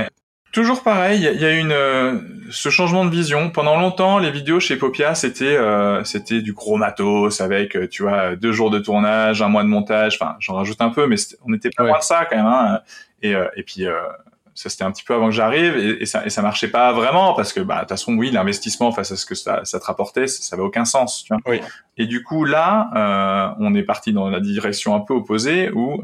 Toujours pareil, il y, a une euh, ce changement de vision. Pendant longtemps, les vidéos chez Popia, c'était euh, c'était du gros matos avec euh, tu vois deux jours de tournage, un mois de montage. Enfin, j'en rajoute un peu, mais on était pas loin de ça quand même. Hein. Et et puis ça c'était un petit peu avant que j'arrive et, ça et ça marchait pas vraiment parce que bah de toute façon oui l'investissement face à ce que ça, ça te rapportait ça, ça avait aucun sens tu vois oui. et du coup là on est parti dans la direction un peu opposée où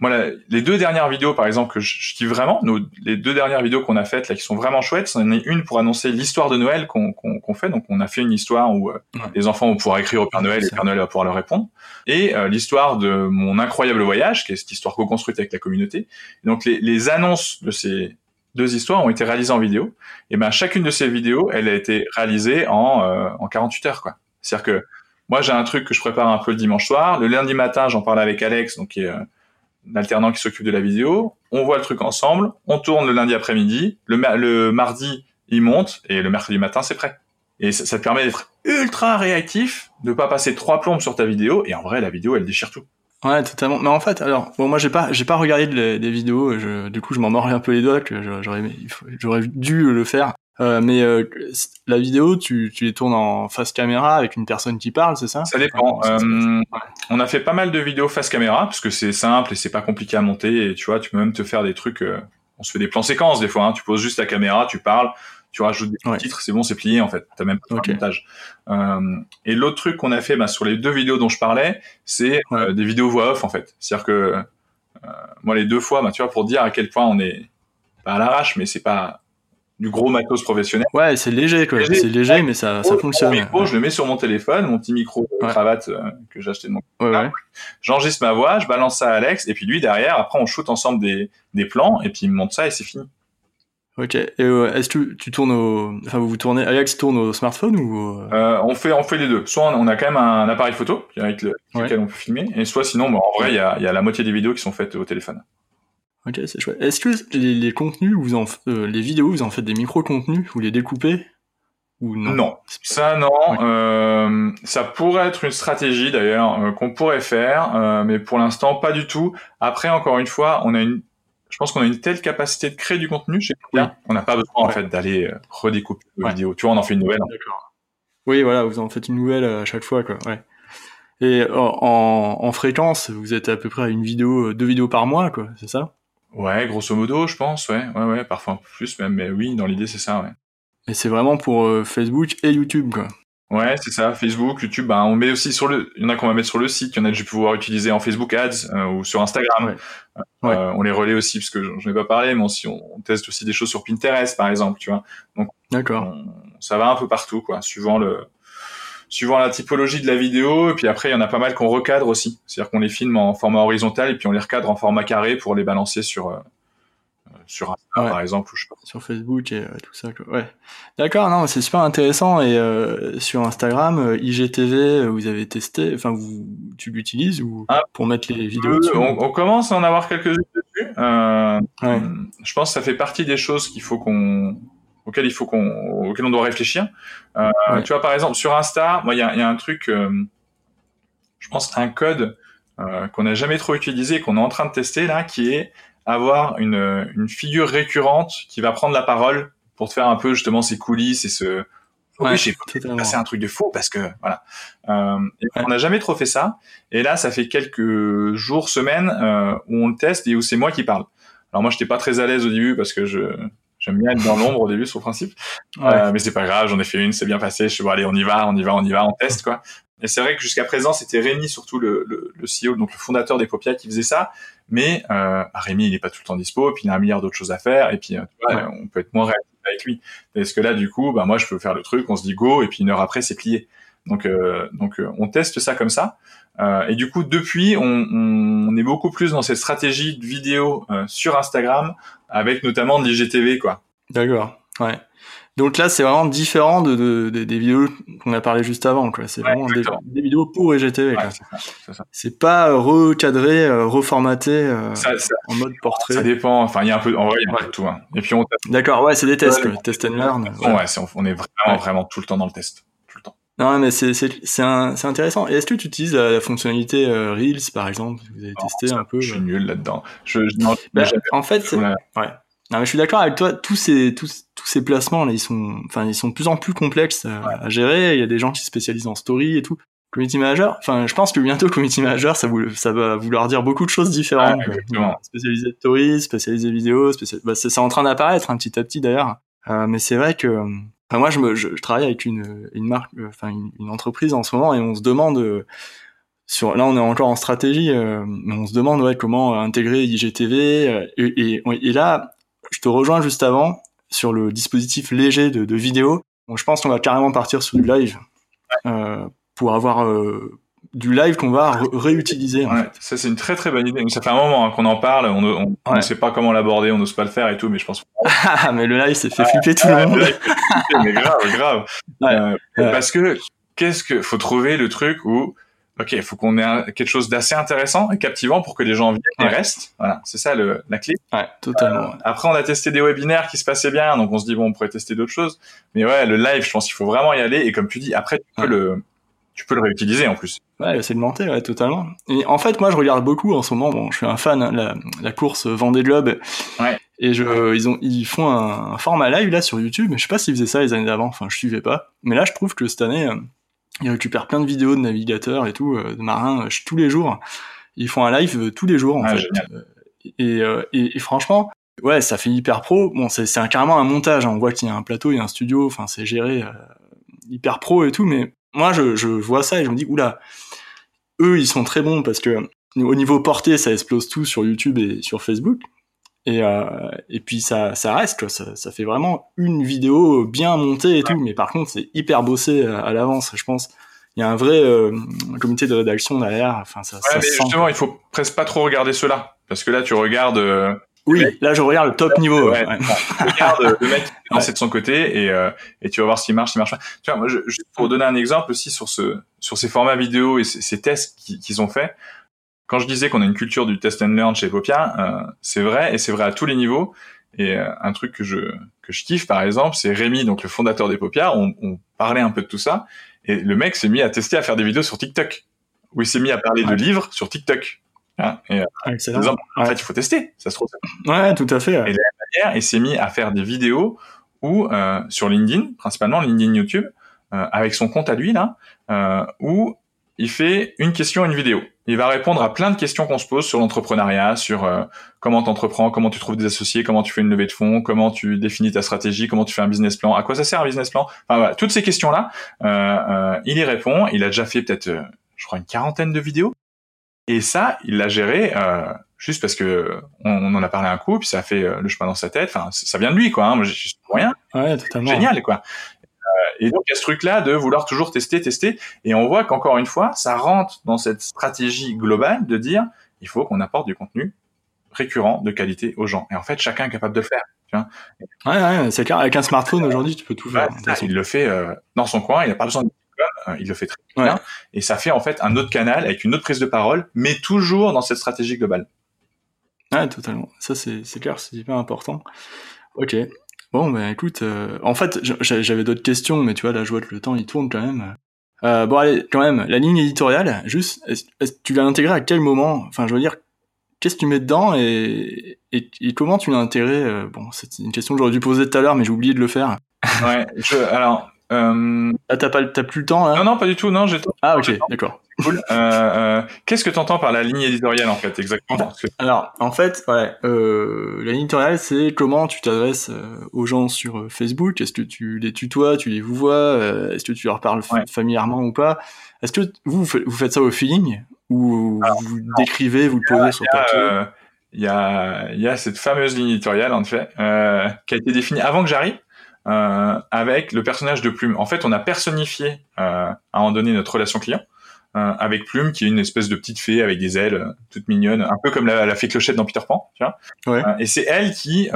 moi, les deux dernières vidéos, par exemple, que je, je dis vraiment, nos, les deux dernières vidéos qu'on a faites là, qui sont vraiment chouettes, c'en est une pour annoncer l'histoire de Noël qu'on qu'on fait. Donc, on a fait une histoire où euh, les enfants vont pouvoir écrire au Père Noël et le Père Noël va pouvoir leur répondre. Et euh, l'histoire de mon incroyable voyage, qui est cette histoire co-construite avec la communauté. donc, les, les annonces de ces deux histoires ont été réalisées en vidéo. Et ben, chacune de ces vidéos, elle a été réalisée en, euh, en 48 heures, quoi. C'est-à-dire que moi, j'ai un truc que je prépare un peu le dimanche soir. Le lundi matin, j'en parle avec Alex, donc qui est alternant qui s'occupe de la vidéo. On voit le truc ensemble. On tourne le lundi après-midi. Le, mardi, il monte et le mercredi matin, c'est prêt. Et ça, te permet d'être ultra réactif, de pas passer trois plombes sur ta vidéo. Et en vrai, la vidéo, elle déchire tout. Ouais, totalement. Mais en fait, alors, bon, moi, j'ai pas, j'ai pas regardé des vidéos. Du coup, je m'en mords un peu les doigts j'aurais dû le faire. Euh, mais euh, la vidéo, tu, tu les tournes en face caméra avec une personne qui parle, c'est ça? Ça dépend. Euh, on a fait pas mal de vidéos face caméra parce que c'est simple et c'est pas compliqué à monter. Et tu vois, tu peux même te faire des trucs. On se fait des plans séquences des fois. Hein. Tu poses juste ta caméra, tu parles, tu rajoutes des titres, c'est bon, c'est plié en fait. T'as même pas de montage. Euh, et l'autre truc qu'on a fait bah, sur les deux vidéos dont je parlais, c'est des vidéos voix off en fait. C'est-à-dire que moi les deux fois, bah, tu vois, pour dire à quel point on est pas à l'arrache, mais c'est pas du gros matos professionnel. Ouais, c'est léger quoi. C'est léger, mais ça, ça fonctionne. micro, je le mets sur mon téléphone, mon petit micro cravate que j'ai acheté de mon. Ouais, J'enregistre ma voix, je balance ça à Alex, et puis lui derrière, après on shoot ensemble des, des plans, et puis il me monte ça et c'est fini. Ok. Et euh, est-ce que tu tournes au, enfin vous tournez, Alex tourne au smartphone ou euh... On fait, on fait les deux. Soit on a quand même un appareil photo avec lequel on peut filmer, et soit sinon, bon, en vrai, il y a, y a la moitié des vidéos qui sont faites au téléphone. Ok, c'est chouette. Est-ce que les, les, contenus, vous en, euh, les vidéos, vous en faites des micro-contenus, vous les découpez ou non? Non, ça non. Euh, ça pourrait être une stratégie d'ailleurs euh, qu'on pourrait faire, mais pour l'instant pas du tout. Après, encore une fois, on a une je pense qu'on a une telle capacité de créer du contenu chez on n'a pas besoin en fait d'aller redécouper une vidéo. Tu vois, on en fait une nouvelle. D'accord. Oui, voilà, vous en faites une nouvelle à chaque fois, quoi. Ouais. Et en, en, fréquence, vous êtes à peu près à une vidéo, deux vidéos par mois, quoi, c'est ça? Ouais, grosso modo, je pense, ouais, ouais, ouais, parfois un peu plus même, mais oui, dans l'idée, c'est ça, ouais. Et c'est vraiment pour Facebook et YouTube, quoi. Ouais, c'est ça. Facebook, YouTube, bah, on met aussi sur le. Il y en a qu'on va mettre sur le site, il y en a que je vais pouvoir utiliser en Facebook Ads euh, ou sur Instagram. Euh, on les relaie aussi parce que je n'ai pas parlé, mais aussi on, teste aussi des choses sur Pinterest, par exemple, tu vois. Donc, d'accord. Ça va un peu partout, quoi, suivant le, suivant la typologie de la vidéo. Et puis après, il y en a pas mal qu'on recadre aussi. C'est-à-dire qu'on les filme en format horizontal et puis on les recadre en format carré pour les balancer sur euh, sur Instagram, par exemple, ou je sais pas. Sur Facebook et euh, tout ça. Quoi. Ouais. D'accord, non, c'est super intéressant. Et euh, sur Instagram, euh, IGTV, vous avez testé, enfin, vous, tu l'utilises ou ah, pour mettre les vidéos dessus, on, on, commence à en avoir quelques-unes dessus. Ouais. Je pense que ça fait partie des choses qu'il faut qu'on auxquelles il faut qu'on auxquelles on doit réfléchir. Euh, ouais. Tu vois, par exemple, sur Insta, moi, il y a, y a, un truc, je pense, un code qu'on n'a jamais trop utilisé, qu'on est en train de tester là, qui est avoir une, une figure récurrente qui va prendre la parole pour te faire un peu justement ses coulisses et ce ouais, j'ai passé un truc de faux parce que voilà. Euh, on n'a jamais trop fait ça. Et là ça fait quelques jours semaines euh, où on le teste et où c'est moi qui parle. Alors moi j'étais pas très à l'aise au début parce que je j'aime bien être dans l'ombre au début sur le principe ouais. euh, mais c'est pas grave j'en ai fait une c'est bien passé je suis bon allez on y va on y va on y va on teste quoi et c'est vrai que jusqu'à présent, c'était Rémi, surtout le, le, le, CEO, donc le fondateur des Popia, qui faisait ça. Mais euh, bah, Rémi, il n'est pas tout le temps dispo, puis il a un milliard d'autres choses à faire, et puis euh, tu vois, ouais. on peut être moins réactif avec lui. Parce que là, du coup, bah, moi, je peux faire le truc, on se dit go, et puis une heure après, c'est plié. Donc, euh, donc euh, on teste ça comme ça. Euh, et du coup, depuis, on, on, est beaucoup plus dans cette stratégie de vidéo euh, sur Instagram, avec notamment de l'IGTV, quoi. D'accord, ouais. Donc là, c'est vraiment différent de, de, de des vidéos qu'on a parlé juste avant. quoi. C'est ouais, vraiment des, des, vidéos pour IGTV. Ouais, c'est pas recadré, euh, reformaté euh, ça, ça, en mode portrait. Ça dépend. Enfin, il y a un peu. En vrai, il y a un peu de tout. Hein. Et puis on. D'accord. Ouais, c'est des tests. Ouais, test and learn. Ouais, ouais est, on est vraiment, vraiment tout le temps dans le test. Non, mais c'est c'est intéressant. Et est-ce que tu utilises la, la fonctionnalité euh, Reels, par exemple? Vous avez testé un peu Je suis nul là-dedans. Je, je, non, bah, en fait, c'est. Ouais. Non, mais je suis d'accord avec toi. Tous ces tous, tous ces placements là, ils sont enfin ils sont de plus en plus complexes à, ouais. à, gérer. Il y a des gens qui se spécialisent en story et tout. Community manager. Enfin, je pense que bientôt community manager, ça vous ça va vouloir dire beaucoup de choses différentes. Ouais, spécialisé story, spécialisé vidéo, spécial... bah, c'est en train d'apparaître un hein, petit à petit d'ailleurs. Euh, mais c'est vrai que enfin, moi je me je, je, travaille avec une une marque enfin une, une, entreprise en ce moment et on se demande euh, sur là on est encore en stratégie euh, mais on se demande ouais comment intégrer IGTV euh, et, et, et là je te rejoins juste avant sur le dispositif léger de, de vidéo. Bon, je pense qu'on va carrément partir sur du live euh, pour avoir euh, du live qu'on va réutiliser. Ouais, ça c'est une très très bonne idée. Ça fait un moment hein, qu'on en parle, on, ne sait pas comment l'aborder, on n'ose pas le faire et tout, mais je pense. [LAUGHS] Ah mais le live, c'est fait flipper tout le monde. mais grave, [LAUGHS] grave. Euh, parce que qu'est-ce que faut trouver le truc où ok, il faut qu'on ait quelque chose d'assez intéressant et captivant pour que les gens viennent et restent. Voilà, c'est ça le, la clé. Ouais, totalement. Euh, après, on a testé des webinaires qui se passaient bien, donc on se dit bon, on pourrait tester d'autres choses. Mais ouais, le live, je pense qu'il faut vraiment y aller. Et comme tu dis, après, tu peux le, tu peux le réutiliser en plus. Ouais, c'est monter, ouais, totalement. Et en fait, moi, je regarde beaucoup en ce moment. Bon, je suis un fan de hein, la, la course Vendée Globe. Ouais. Et je, ils ont, ils font un, format live là sur YouTube. Mais je sais pas s'ils faisaient ça les années d'avant. Enfin, je suivais pas. Mais là, je trouve que cette année, euh, ils récupèrent plein de vidéos de navigateurs et tout, euh, de marins, euh, tous les jours. Ils font un live tous les jours en ah, fait. Et, et, et, franchement, ouais, ça fait hyper pro. Bon, c'est, c'est carrément un montage. Hein. On voit qu'il y a un plateau, il y a un studio. Enfin, c'est géré hyper pro et tout. Mais moi, je, je vois ça et je me dis, oula, eux, ils sont très bons parce que au niveau portée, ça explose tout sur YouTube et sur Facebook. Et, euh, et puis ça, ça reste, quoi. Ça, ça, fait vraiment une vidéo bien montée et tout, mais par contre c'est hyper bossé à, l'avance, je pense. Il y a un vrai euh, comité de rédaction derrière. Enfin, ça, ouais, mais justement, il faut presque pas trop regarder cela, parce que là tu regardes euh, oui, là je regarde le top niveau. Ouais, ouais. regarde le mec qui [LAUGHS] est de son côté et, euh, et tu vas voir s'il marche, s'il marche pas. Tu vois, moi, je, juste pour donner un exemple aussi sur ce sur ces formats vidéo et ces, ces tests qu'ils ont fait. Quand je disais qu'on a une culture du test and learn chez Popia, euh, c'est vrai et c'est vrai à tous les niveaux. Et euh, un truc que je que je kiffe par exemple, c'est Rémi, donc le fondateur des Popia. On, on parlait un peu de tout ça et le mec s'est mis à tester à faire des vidéos sur TikTok où il s'est mis à parler de livres sur TikTok. Hein, et, euh, exemple, en fait, il faut tester, ça se trouve. Ouais, tout à fait. Et de la manière, il s'est mis à faire des vidéos où, euh, sur LinkedIn, principalement LinkedIn YouTube, euh, avec son compte à lui, là, euh, où il fait une question, une vidéo. Il va répondre à plein de questions qu'on se pose sur l'entrepreneuriat, sur euh, comment t'entreprends, comment tu trouves des associés, comment tu fais une levée de fonds, comment tu définis ta stratégie, comment tu fais un business plan, à quoi ça sert un business plan. Enfin voilà, toutes ces questions-là, euh, il y répond. Il a déjà fait peut-être, je crois, une quarantaine de vidéos. Et ça, il l'a géré euh, juste parce que on, en a parlé un coup, puis ça a fait euh, le chemin dans sa tête. Enfin, ça vient de lui, quoi. Hein. Moi, j'ai rien. Ouais, totalement. Génial, quoi. Euh, et donc, il y a ce truc-là de vouloir toujours tester, tester. Et on voit qu'encore une fois, ça rentre dans cette stratégie globale de dire, il faut qu'on apporte du contenu récurrent de qualité aux gens. Et en fait, chacun est capable de le faire. Tu vois ouais, ouais c'est clair. Avec un smartphone aujourd'hui, tu peux tout faire. il le fait euh, dans son coin. Il n'a pas besoin de il le fait très bien, et ça fait en fait un autre canal avec une autre prise de parole, mais toujours dans cette stratégie globale. Ouais, totalement. Ça, c'est clair, c'est hyper important. Ok. Bon, ben écoute, euh, en fait, j'avais d'autres questions, mais tu vois, là, je vois que le temps, il tourne quand même. Euh, bon, allez, quand même, la ligne éditoriale, juste, est-ce tu l'as intégrée à quel moment? Enfin, je veux dire, qu'est-ce que tu mets dedans et, et, comment tu l'as intégrée? Bon, c'est une question que j'aurais dû poser tout à l'heure, mais j'ai oublié de le faire. Ouais, je, alors, euh... Ah, t'as pas, t'as plus le temps là? Non, non, pas du tout. Non, j'ai. Ah, ok, d'accord. Cool. Euh, euh, Qu'est-ce que tu entends par la ligne éditoriale en fait exactement? Alors, en fait, ouais, euh, la ligne éditoriale, c'est comment tu t'adresses euh, aux gens sur euh, Facebook? Est-ce que tu les tutoies, tu les vous vois Est-ce que tu leur parles familièrement ou pas? Est-ce que vous, vous faites ça au feeling? Ou vous décrivez, vous le posez sur papier Il y a, il y a cette fameuse ligne éditoriale en fait qui a été définie avant que j'arrive euh, avec le personnage de Plume. En fait, on a personnifié euh, à un moment donné notre relation client euh, avec Plume, qui est une espèce de petite fée avec des ailes euh, toutes mignonnes, un peu comme la, la fée clochette dans Peter Pan. Tu vois ouais. Euh, et c'est elle qui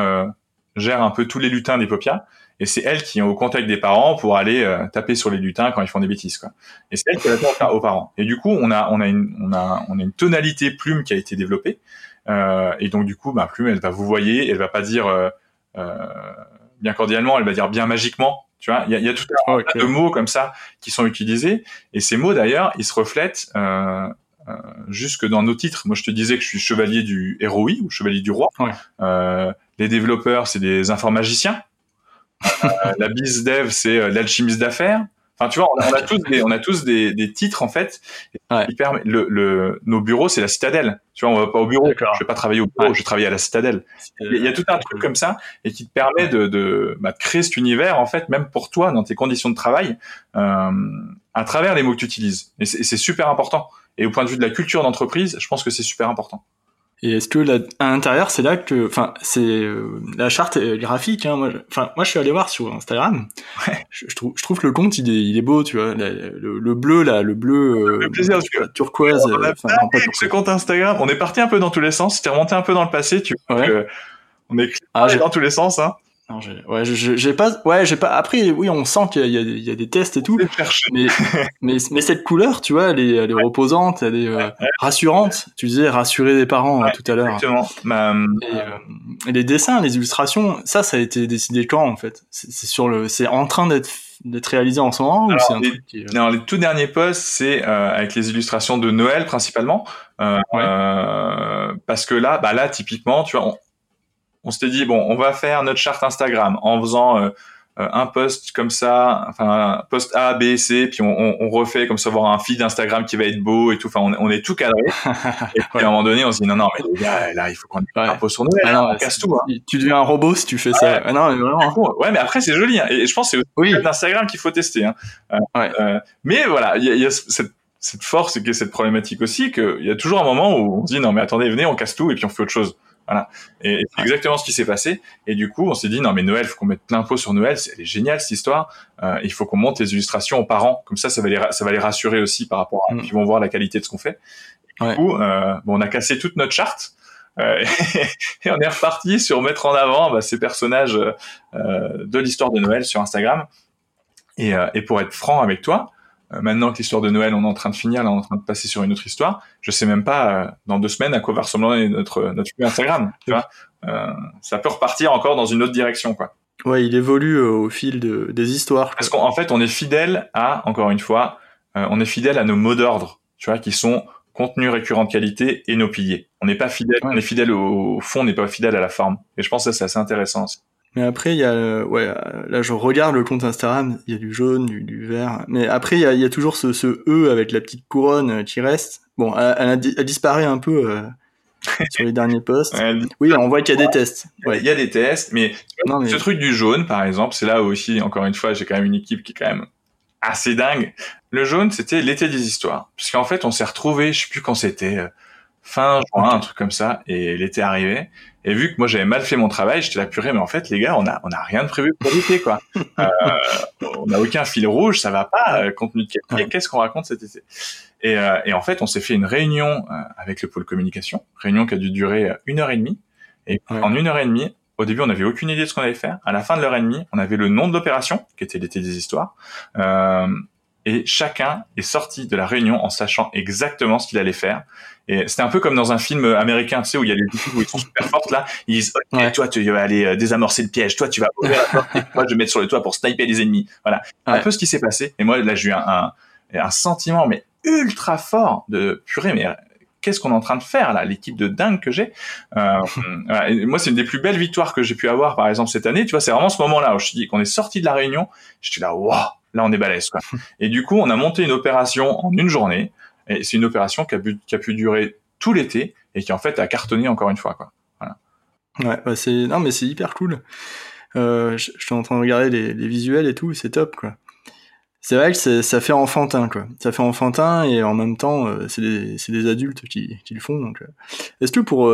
gère un peu tous les lutins des Popias. Et c'est elle qui est au contact des parents pour aller taper sur les lutins quand ils font des bêtises, quoi. Et c'est elle qui répond aux parents. Et du coup, on a, on a une, on a, on a une tonalité plume qui a été développée. et donc du coup, bah, plume, elle va vous voyez, elle va pas dire bien cordialement, elle va dire bien magiquement. Tu vois, il y a, y a, tout un tas de mots comme ça qui sont utilisés, et ces mots d'ailleurs, ils se reflètent euh, euh, jusque dans nos titres. Moi, je te disais que je suis chevalier du ROI ou chevalier du roi. Ouais. Euh, les développeurs, c'est des informagiciens. euh, la biz dev, c'est l'alchimiste d'affaires. Enfin, tu vois, on a, tous des, on a tous des, des titres en fait. Ouais. Qui permet, le, le, nos bureaux, c'est la citadelle. Tu vois, on va pas au bureau. Je vais pas travailler au bureau. Ouais. Je vais travailler à la citadelle. Il y, a tout un truc comme ça et qui te permet de, de, bah, de, créer cet univers en fait, même pour toi dans tes conditions de travail, euh, à travers les mots que tu utilises. Et c'est super important. Et au point de vue de la culture d'entreprise, je pense que c'est super important. Et est-ce que là, à l'intérieur, c'est là que, enfin, c'est euh, la charte graphique. Hein, moi, enfin, moi, je suis allé voir sur Instagram. Ouais. Je, je, trouve, je trouve que le compte, il est, il est beau, tu vois, le, le, le bleu là, le bleu euh, plaisir, turquoise. On a enfin, non, pas turquoise. ce compte Instagram, on est parti un peu dans tous les sens. C'était remonté un peu dans le passé, tu vois. Ouais. Que on est ah, dans tous les sens. Hein. Non, j'ai, ouais, j'ai pas, ouais, j'ai pas. Après, oui, on sent qu'il y, y, a des tests et tout. Mais, [LAUGHS] mais, mais, cette couleur, tu vois, elle est, elle est reposante, elle est euh, rassurante. Tu disais rassurer les parents euh, tout à l'heure. Exactement. Bah, et, euh, et, les dessins, les illustrations, ça, ça a été décidé quand en fait? C'est sur le, c'est en train d'être d'être réalisé en ce moment ou c'est un les, truc qui... Non, les tout derniers posts, c'est avec les illustrations de Noël principalement, ouais. parce que là, bah là, typiquement, tu vois. On, on s'était dit bon, on va faire notre charte Instagram en faisant euh, euh, un post comme ça, enfin un post A, B, C, puis on, on, refait comme ça, avoir un feed Instagram qui va être beau et tout. Enfin, on, on est tout cadré. [LAUGHS] et puis à un moment donné, on se dit non, non, mais les gars, là, il faut qu'on ouais. un post sur nous. Ah non, on casse tout. Hein. Tu deviens un robot si tu fais ça. Ah non, mais vraiment. Ouais, mais après c'est joli. Hein. Et je pense que c'est oui. Instagram qu'il faut tester. Hein. Euh, ouais. euh, mais voilà, il y a, y a cette, cette force et cette problématique aussi qu'il y a toujours un moment où on se dit non mais attendez, venez, on casse tout et puis on fait autre chose. Voilà. Et, c'est exactement ce qui s'est passé. Et du coup, on s'est dit non mais Noël, faut qu'on mette plein pot sur Noël. C'est, elle est géniale cette histoire. Euh, il faut qu'on monte les illustrations aux parents. Comme ça, ça va les ça va les rassurer aussi par rapport à. Mm. Ils vont voir la qualité de ce qu'on fait. Et du coup, euh, bon, on a cassé toute notre charte. Euh, [LAUGHS] et on est reparti sur mettre en avant bah, ces personnages euh, de l'histoire de Noël sur Instagram. Et, euh, et pour être franc avec toi, maintenant que l'histoire de Noël, on est en train de finir, là, on est en train de passer sur une autre histoire. Je sais même pas euh, dans deux semaines à quoi va ressembler notre notre Instagram. Tu vois, euh, ça peut repartir encore dans une autre direction, quoi. Ouais, il évolue au fil de, des histoires. Parce qu'en fait, on est fidèle à, encore une fois, on est fidèle à nos mots d'ordre, tu vois, qui sont contenu récurrent de qualité et nos piliers. On n'est pas fidèle, on est fidèle au, au fond, on n'est pas fidèle à la forme. Et je pense que ça, c'est assez intéressant aussi. Mais après, il y a, ouais, là, je regarde le compte Instagram, il y a du jaune, du, du vert. Mais après, il y a, il y a toujours ce, ce, E avec la petite couronne qui reste. Bon, elle, elle, a, elle disparaît un peu euh, [LAUGHS] sur les derniers posts. Ouais, oui, on voit qu'il y a des tests. Ouais. Il y a des tests, mais, non, mais... ce truc du jaune, par exemple, c'est là aussi, encore une fois, j'ai quand même une équipe qui est quand même assez dingue. Le jaune, c'était l'été des histoires. Puisqu'en fait, on s'est retrouvé, je sais plus quand c'était, euh, fin juin, un truc comme ça, et l'été arrivait. Et vu que moi j'avais mal fait mon travail, j'étais là purée, mais en fait les gars, on a on a rien de prévu pour l'été quoi. [LAUGHS] euh, on n'a aucun fil rouge, ça va pas. Euh, compte tenu de qu'est-ce qu'on raconte cet été et, euh, et, en fait, on s'est fait une réunion euh, avec le pôle communication, réunion qui a dû durer une heure et demie. Et ouais. en une heure et demie, au début, on n'avait aucune idée de ce qu'on allait faire. À la fin de l'heure et demie, on avait le nom de l'opération, qui était l'été des histoires. Euh, et chacun est sorti de la réunion en sachant exactement ce qu'il allait faire. Et c'était un peu comme dans un film américain, tu sais, où il y a des équipes où ils sont super fortes là. Ils disent, ok, ouais. toi, tu vas aller désamorcer le piège. Toi, tu vas ouvrir la porte. [LAUGHS] Et je vais mettre sur le toit pour sniper les ennemis. Voilà. Ouais. Un peu ce qui s'est passé. Et moi, là, j'ai eu un, un, un, sentiment, mais ultra fort de purée, mais qu'est-ce qu'on est en train de faire là, l'équipe de dingue que j'ai? Euh, [LAUGHS] voilà. moi, c'est une des plus belles victoires que j'ai pu avoir, par exemple cette année. Tu vois, c'est vraiment ce moment-là où je dis qu'on est sorti de la réunion. J'étais là, waouh, là on est balèze quoi. [LAUGHS] Et du coup, on a monté une opération en une journée. Et c'est une opération qui a, pu, qui a pu durer tout l'été et qui en fait a cartonné encore une fois quoi. Voilà. Ouais, bah c'est non mais c'est hyper cool. Euh, je, je suis en train de regarder les, les visuels et tout, c'est top quoi. C'est vrai que ça fait enfantin quoi. Ça fait enfantin et en même temps euh, c'est des, des adultes qui, qui le font donc. Euh. Est-ce que pour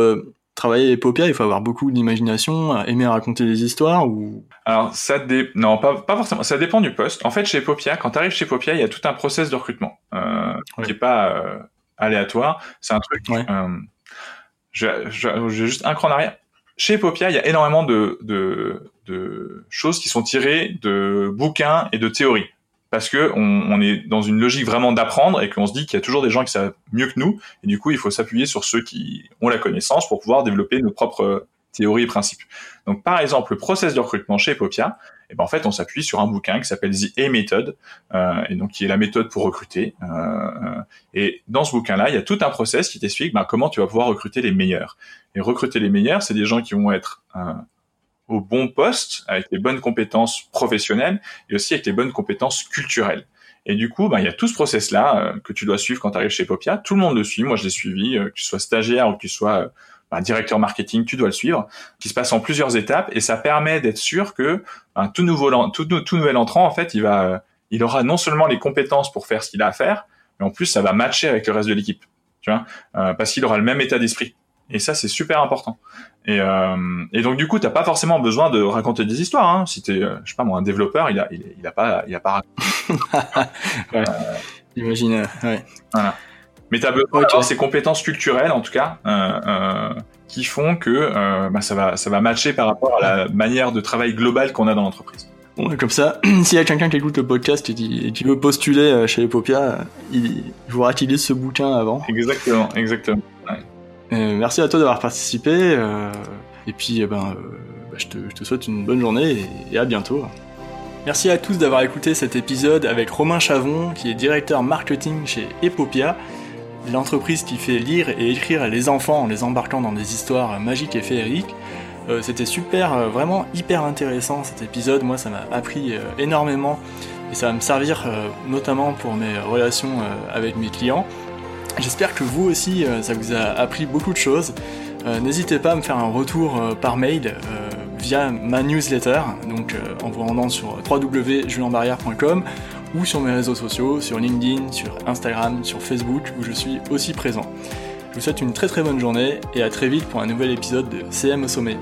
travailler paupières, il faut avoir beaucoup d'imagination, aimer raconter des histoires ou Alors ça dé... non pas pas forcément, ça dépend du poste. En fait chez Popia, quand tu arrives chez Popia, il y a tout un process de recrutement euh, qui est pas euh, aléatoire. C'est un truc. Ouais. Euh, je, je, j'ai juste un cran en arrière. Chez Popia, il y a énormément de, de, de choses qui sont tirées de bouquins et de théories parce que on, on, est dans une logique vraiment d'apprendre et qu'on se dit qu'il y a toujours des gens qui savent mieux que nous et du coup il faut s'appuyer sur ceux qui ont la connaissance pour pouvoir développer nos propres théories et principes. Donc par exemple le process de recrutement chez Popia, et eh ben en fait on s'appuie sur un bouquin qui s'appelle The A Method euh, et donc qui est la méthode pour recruter. Euh, et dans ce bouquin-là, il y a tout un process qui t'explique ben, comment tu vas pouvoir recruter les meilleurs. Et recruter les meilleurs, c'est des gens qui vont être euh, au bon poste, avec les bonnes compétences professionnelles et aussi avec les bonnes compétences culturelles. Et du coup, ben, il y a tout ce process-là euh, que tu dois suivre quand tu arrives chez Popia. Tout le monde le suit. Moi, je l'ai suivi, euh, que tu sois stagiaire ou que tu sois ben, directeur marketing, tu dois le suivre, qui se passe en plusieurs étapes et ça permet d'être sûr que ben, tout, nouveau, tout, tout, nouvel entrant, en fait, il, va, il aura non seulement les compétences pour faire ce qu'il a à faire, mais en plus, ça va matcher avec le reste de l'équipe. Tu vois, euh, parce qu'il aura le même état d'esprit. Et ça, c'est super important. Et, euh, et donc, du coup, t'as pas forcément besoin de raconter des histoires. Hein. Si t'es, euh, je sais pas moi, un développeur, il a, il, il a pas, il a pas. [LAUGHS] ouais. euh, Imagine, ouais. Voilà. Mais t'as besoin okay. d'avoir ses compétences culturelles, en tout cas, euh, euh, qui font que bah, ça va ça va matcher par rapport à la manière de travail globale qu'on a dans l'entreprise. Bon, comme ça, [CLEARS THROAT] s'il y a quelqu'un qui écoute le podcast et qui, veut postuler chez Epopia, il, il faudra qu'il lise ce bouquin avant. Exactement, exactement. Merci à toi d'avoir participé. et puis, eh ben, bah, je, te, souhaite une bonne journée et à bientôt. Merci à tous d'avoir écouté cet épisode avec Romain Chavon, qui est directeur marketing chez Epopia, l'entreprise qui fait lire et écrire les enfants en les embarquant dans des histoires magiques et féeriques. Euh, c'était super, euh, vraiment hyper intéressant cet épisode, moi ça m'a appris euh, énormément et ça va me servir notamment pour mes relations avec mes clients. J'espère que vous aussi ça vous a appris beaucoup de choses. N'hésitez pas à me faire un retour par mail via ma newsletter, donc euh, en vous rendant sur www.julienbarrière.com ou sur mes réseaux sociaux, sur LinkedIn, sur Instagram, sur Facebook, où je suis aussi présent. Je vous souhaite une très très bonne journée et à très vite pour un nouvel épisode de CM au sommet.